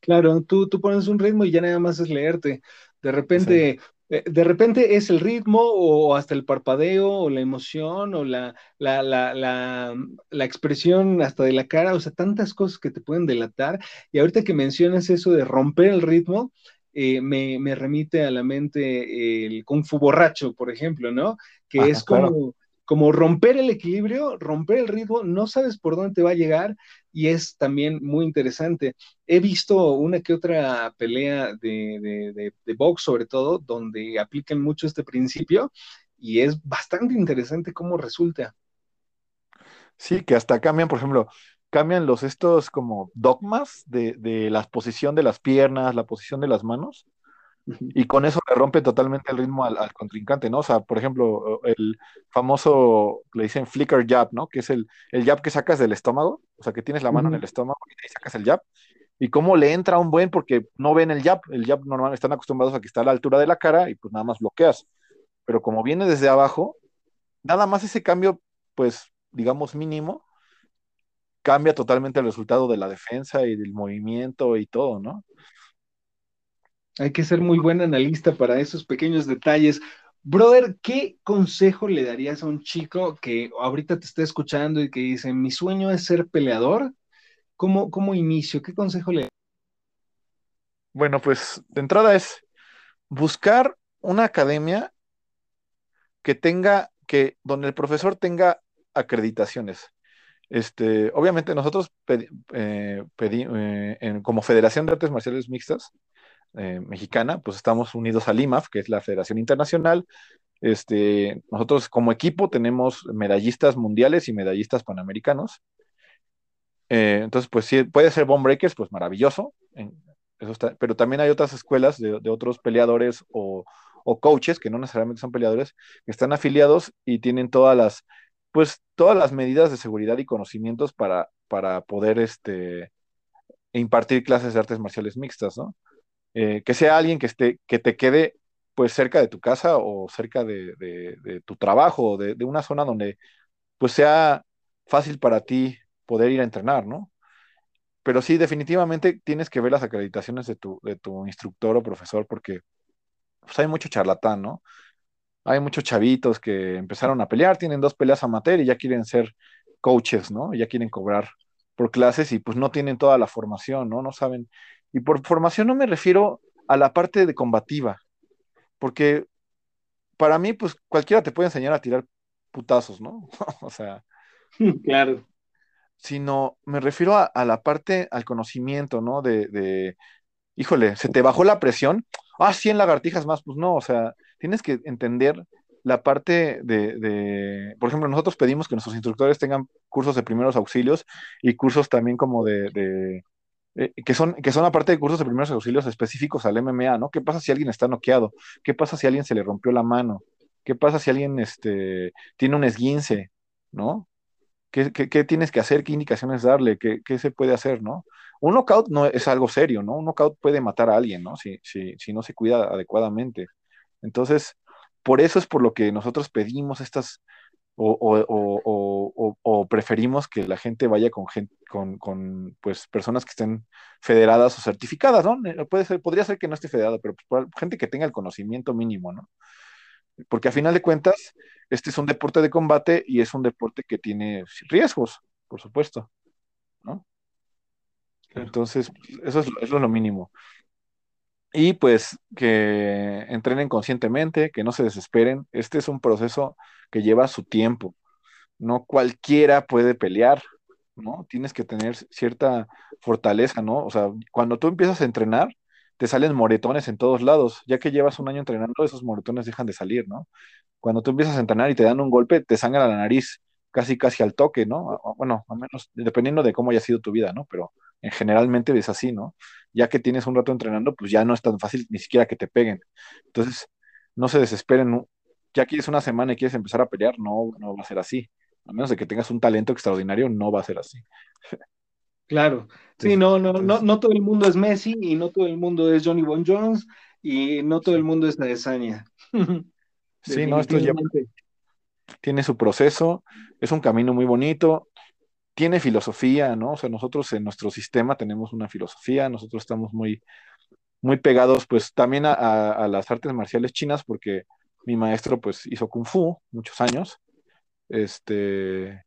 Claro, tú, tú pones un ritmo y ya nada más es leerte. De repente, de repente es el ritmo o hasta el parpadeo o la emoción o la, la, la, la, expresión hasta de la cara, o sea, tantas cosas que te pueden delatar. Y ahorita que mencionas eso de romper el ritmo, eh, me, me, remite a la mente el Kung Fu borracho, por ejemplo, ¿no? Que es como, como romper el equilibrio, romper el ritmo, no sabes por dónde te va a llegar y es también muy interesante. He visto una que otra pelea de, de, box, sobre todo, donde aplican mucho este principio y es bastante interesante cómo resulta. Sí, que hasta cambian, por ejemplo, cambian los estos como dogmas de, de la posición de las piernas, la posición de las manos, y con eso le rompe totalmente el ritmo al, contrincante, ¿no? O sea, por ejemplo, el famoso, le dicen flicker jab, ¿no? Que es el, el jab que sacas del estómago, o sea, que tienes la mano en el estómago y ahí sacas el jab. Y cómo le entra un buen porque no ven el jab, el jab normal están acostumbrados a que está a la altura de la cara y pues nada más bloqueas. Pero como viene desde abajo, nada más ese cambio, pues, digamos, mínimo, cambia totalmente el resultado de la defensa y del movimiento y todo, ¿no? Hay que ser muy buen analista para esos pequeños detalles. Brother, ¿qué consejo le darías a un chico que ahorita te está escuchando y que dice, mi sueño es ser peleador? ¿Cómo, cómo inicio? ¿Qué consejo le Bueno, pues de entrada es buscar una academia que tenga, que donde el profesor tenga acreditaciones. Este, obviamente nosotros eh, eh, como Federación de Artes Marciales Mixtas, eh, mexicana, pues estamos unidos al IMAF, que es la Federación Internacional. Este, nosotros como equipo tenemos medallistas mundiales y medallistas panamericanos. Eh, entonces, pues sí, puede ser Bone Breakers, pues maravilloso. eso está, pero también hay otras escuelas de, otros peleadores o, coaches, que no necesariamente son peleadores, que están afiliados y tienen todas las, pues todas las medidas de seguridad y conocimientos para, para poder este, impartir clases de artes marciales mixtas, ¿no? Eh, que sea alguien que, esté, que te quede pues cerca de tu casa o cerca de, tu trabajo, de, de, una zona donde pues sea fácil para ti poder ir a entrenar, ¿no? Pero sí, definitivamente tienes que ver las acreditaciones de tu, de tu instructor o profesor porque pues, hay mucho charlatán, ¿no? Hay muchos chavitos que empezaron a pelear, tienen dos peleas amateur y ya quieren ser coaches, ¿no? Ya quieren cobrar por clases y pues no tienen toda la formación, ¿no? No saben y por formación no me refiero a la parte de combativa, porque para mí, pues cualquiera te puede enseñar a tirar putazos, ¿no? o sea. Claro. Sino me refiero a, la parte, al conocimiento, ¿no? De, de, híjole, se te bajó la presión. Ah, 100 lagartijas más, pues no, o sea, tienes que entender la parte de, de, por ejemplo, nosotros pedimos que nuestros instructores tengan cursos de primeros auxilios y cursos también como de, eh, que, son, que son aparte de cursos de primeros auxilios específicos al MMA, ¿no? ¿Qué pasa si alguien está noqueado? ¿Qué pasa si alguien se le rompió la mano? ¿Qué pasa si alguien este, tiene un esguince? ¿No? ¿Qué, tienes que hacer? ¿Qué indicaciones darle? ¿Qué, se puede hacer, no? Un knockout no es algo serio, ¿no? Un knockout puede matar a alguien, ¿no? Si, si, si no se cuida adecuadamente. Entonces, por eso es por lo que nosotros pedimos estas o, preferimos que la gente vaya con, gente, con, pues, personas que estén federadas o certificadas, ¿no? Eh, puede ser, podría ser que no esté federada, pero pues, gente que tenga el conocimiento mínimo, ¿no? Porque a final de cuentas, este es un deporte de combate y es un deporte que tiene riesgos, por supuesto, ¿no? Entonces, eso es, eso es lo mínimo. Y pues que entrenen conscientemente, que no se desesperen. Este es un proceso que lleva su tiempo. No cualquiera puede pelear, ¿no? Tienes que tener cierta fortaleza, ¿no? O sea, cuando tú empiezas a entrenar, te salen moretones en todos lados. Ya que llevas un año entrenando, esos moretones dejan de salir, ¿no? Cuando tú empiezas a entrenar y te dan un golpe, te sangra la nariz casi casi al toque, ¿no? Bueno, al menos dependiendo de cómo haya sido tu vida, ¿no? Pero generalmente es así, ¿no? Ya que tienes un rato entrenando, pues ya no es tan fácil ni siquiera que te peguen. Entonces, no se desesperen, ya que es una semana y quieres empezar a pelear, no, no va a ser así. A menos de que tengas un talento extraordinario, no va a ser así. Claro, sí, no, no, no, no todo el mundo es Messi y no todo el mundo es Johnny Bon Jones y no todo el mundo es Adesanya. sí, no, esto ya tiene su proceso, es un camino muy bonito, tiene filosofía, ¿no? O sea, nosotros en nuestro sistema tenemos una filosofía, nosotros estamos muy, muy pegados, pues también a, las artes marciales chinas, porque mi maestro, pues, hizo kung fu muchos años, este,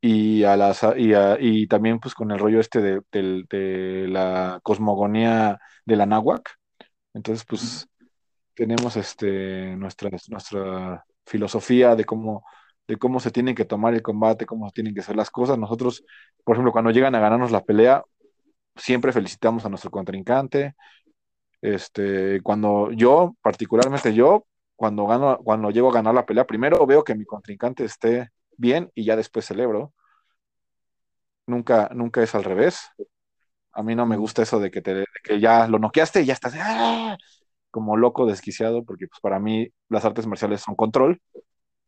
y, a las, y, también, pues, con el rollo este de, de la cosmogonía de la náhuac. Entonces, pues, tenemos este, nuestra, nuestra filosofía de cómo de cómo se tienen que tomar el combate, cómo se tienen que hacer las cosas. Nosotros, por ejemplo, cuando llegan a ganarnos la pelea, siempre felicitamos a nuestro contrincante. Este, cuando yo, particularmente yo, cuando gano, cuando llego a ganar la pelea, primero veo que mi contrincante esté bien y ya después celebro. Nunca, nunca es al revés. A mí no me gusta eso de que, te, que ya lo noqueaste y ya estás ¡ah! como loco, desquiciado, porque pues para mí las artes marciales son control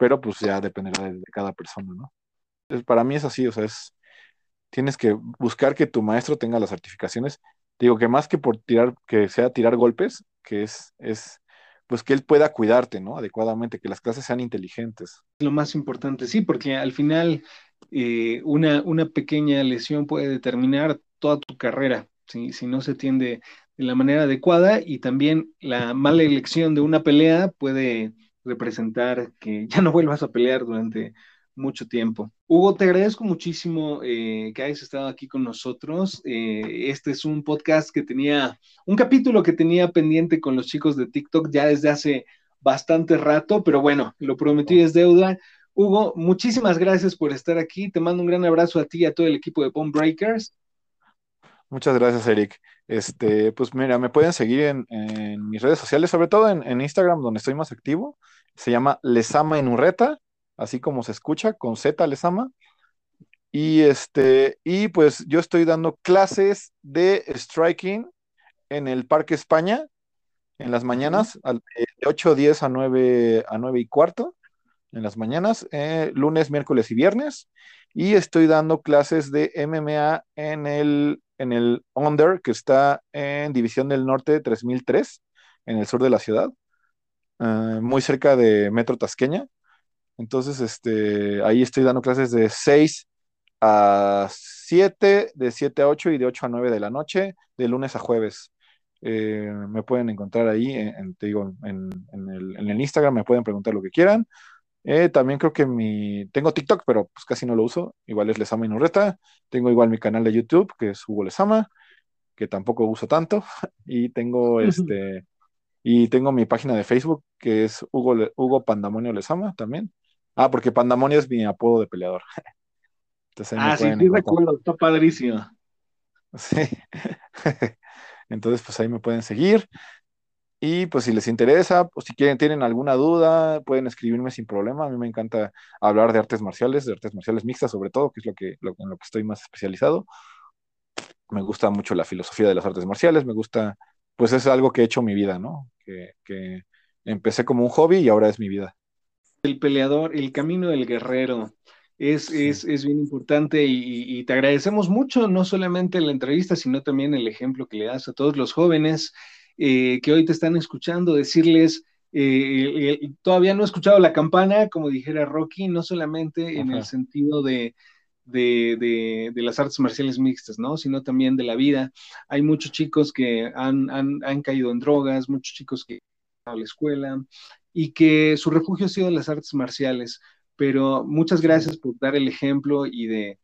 pero pues ya dependerá de, cada persona, ¿no? para mí es así, o sea, es, tienes que buscar que tu maestro tenga las certificaciones. Digo que más que por tirar, que sea tirar golpes, que es, es, pues que él pueda cuidarte, ¿no? Adecuadamente, que las clases sean inteligentes. Lo más importante, sí, porque al final eh, una, una pequeña lesión puede determinar toda tu carrera, si no se atiende de la manera adecuada y también la mala elección de una pelea puede representar que ya no vuelvas a pelear durante mucho tiempo. Hugo, te agradezco muchísimo eh, que hayas estado aquí con nosotros. Eh, este es un podcast que tenía, un capítulo que tenía pendiente con los chicos de TikTok ya desde hace bastante rato, pero bueno, lo prometí es deuda. Hugo, muchísimas gracias por estar aquí. Te mando un gran abrazo a ti y a todo el equipo de Bomb Breakers. Muchas gracias, Eric. Este, pues mira, me pueden seguir en, mis redes sociales, sobre todo en, Instagram, donde estoy más activo. Se llama Lesama en Urreta, así como se escucha, con Z Lesama. Y este, y pues yo estoy dando clases de striking en el Parque España en las mañanas, de 8.10 a 9, a 9 y cuarto, en las mañanas, eh, lunes, miércoles y viernes. Y estoy dando clases de MMA en el en Under, que está en División del Norte 3003, en el sur de la ciudad, eh, muy cerca de Metro Tasqueña. Entonces, este, ahí estoy dando clases de 6 a 7, de 7 a 8 y de 8 a 9 de la noche, de lunes a jueves. Eh, me pueden encontrar ahí, en, te digo, en, en, el, Instagram, me pueden preguntar lo que quieran. Eh, también creo que mi. Tengo TikTok, pero pues casi no lo uso. Igual es Lesama Inurreta. Tengo igual mi canal de YouTube, que es Hugo Lesama, que tampoco uso tanto. Y tengo este. Y tengo mi página de Facebook, que es Hugo, Hugo Pandamonio Lesama también. Ah, porque Pandamonio es mi apodo de peleador. ah, sí, sí recuerdo, está padrísimo. Sí. Entonces, pues ahí me pueden seguir. Y pues si les interesa, o si quieren, tienen alguna duda, pueden escribirme sin problema. A mí me encanta hablar de artes marciales, de artes marciales mixtas sobre todo, que es lo que, en lo que estoy más especializado. Me gusta mucho la filosofía de las artes marciales, me gusta, pues es algo que he hecho mi vida, ¿no? Que, que empecé como un hobby y ahora es mi vida. El peleador, el camino del guerrero. Es, es, es, bien importante y, te agradecemos mucho, no solamente la entrevista, sino también el ejemplo que le das a todos los jóvenes eh, que hoy te están escuchando, decirles, eh, todavía no he escuchado la campana, como dijera Rocky, no solamente en el sentido de, de, de, las artes marciales mixtas, ¿no? Sino también de la vida. Hay muchos chicos que han, han, han caído en drogas, muchos chicos que han a la escuela y que su refugio ha sido las artes marciales pero muchas gracias por dar el ejemplo y de,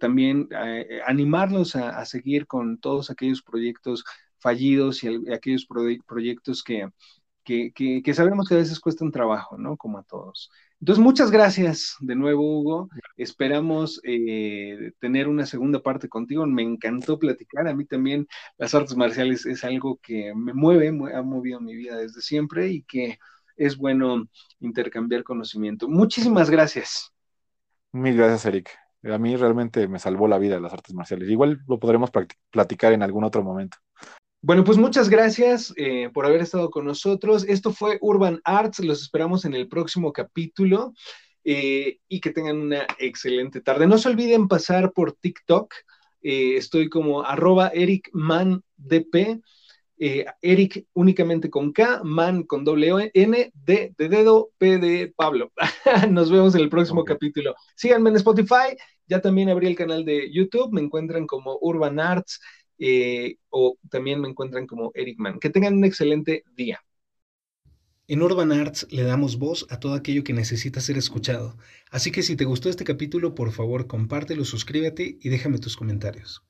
también eh, animarlos a, seguir con todos aquellos proyectos fallidos y aquellos proyectos que, que, sabemos que a veces cuestan trabajo, ¿no? Como a todos. Entonces, muchas gracias de nuevo, Hugo. Esperamos eh, tener una segunda parte contigo. Me encantó platicar. A mí también las artes marciales es algo que me mueve, ha movido mi vida desde siempre y que es bueno intercambiar conocimiento. Muchísimas gracias. Mil gracias, Eric. A mí realmente me salvó la vida las artes marciales. Igual lo podremos platicar en algún otro momento. Bueno, pues muchas gracias eh, por haber estado con nosotros. Esto fue Urban Arts. Los esperamos en el próximo capítulo eh, y que tengan una excelente tarde. No se olviden pasar por TikTok. Eh, estoy como arroba ericmandp Eric únicamente con K, Man con doble N, D de dedo, P de Pablo. Nos vemos en el próximo capítulo. Síganme en Spotify, ya también abrí el canal de YouTube, me encuentran como Urban Arts eh, o también me encuentran como Eric Man. Que tengan un excelente día. En Urban Arts le damos voz a todo aquello que necesita ser escuchado. Así que si te gustó este capítulo, por favor compártelo, suscríbete y déjame tus comentarios.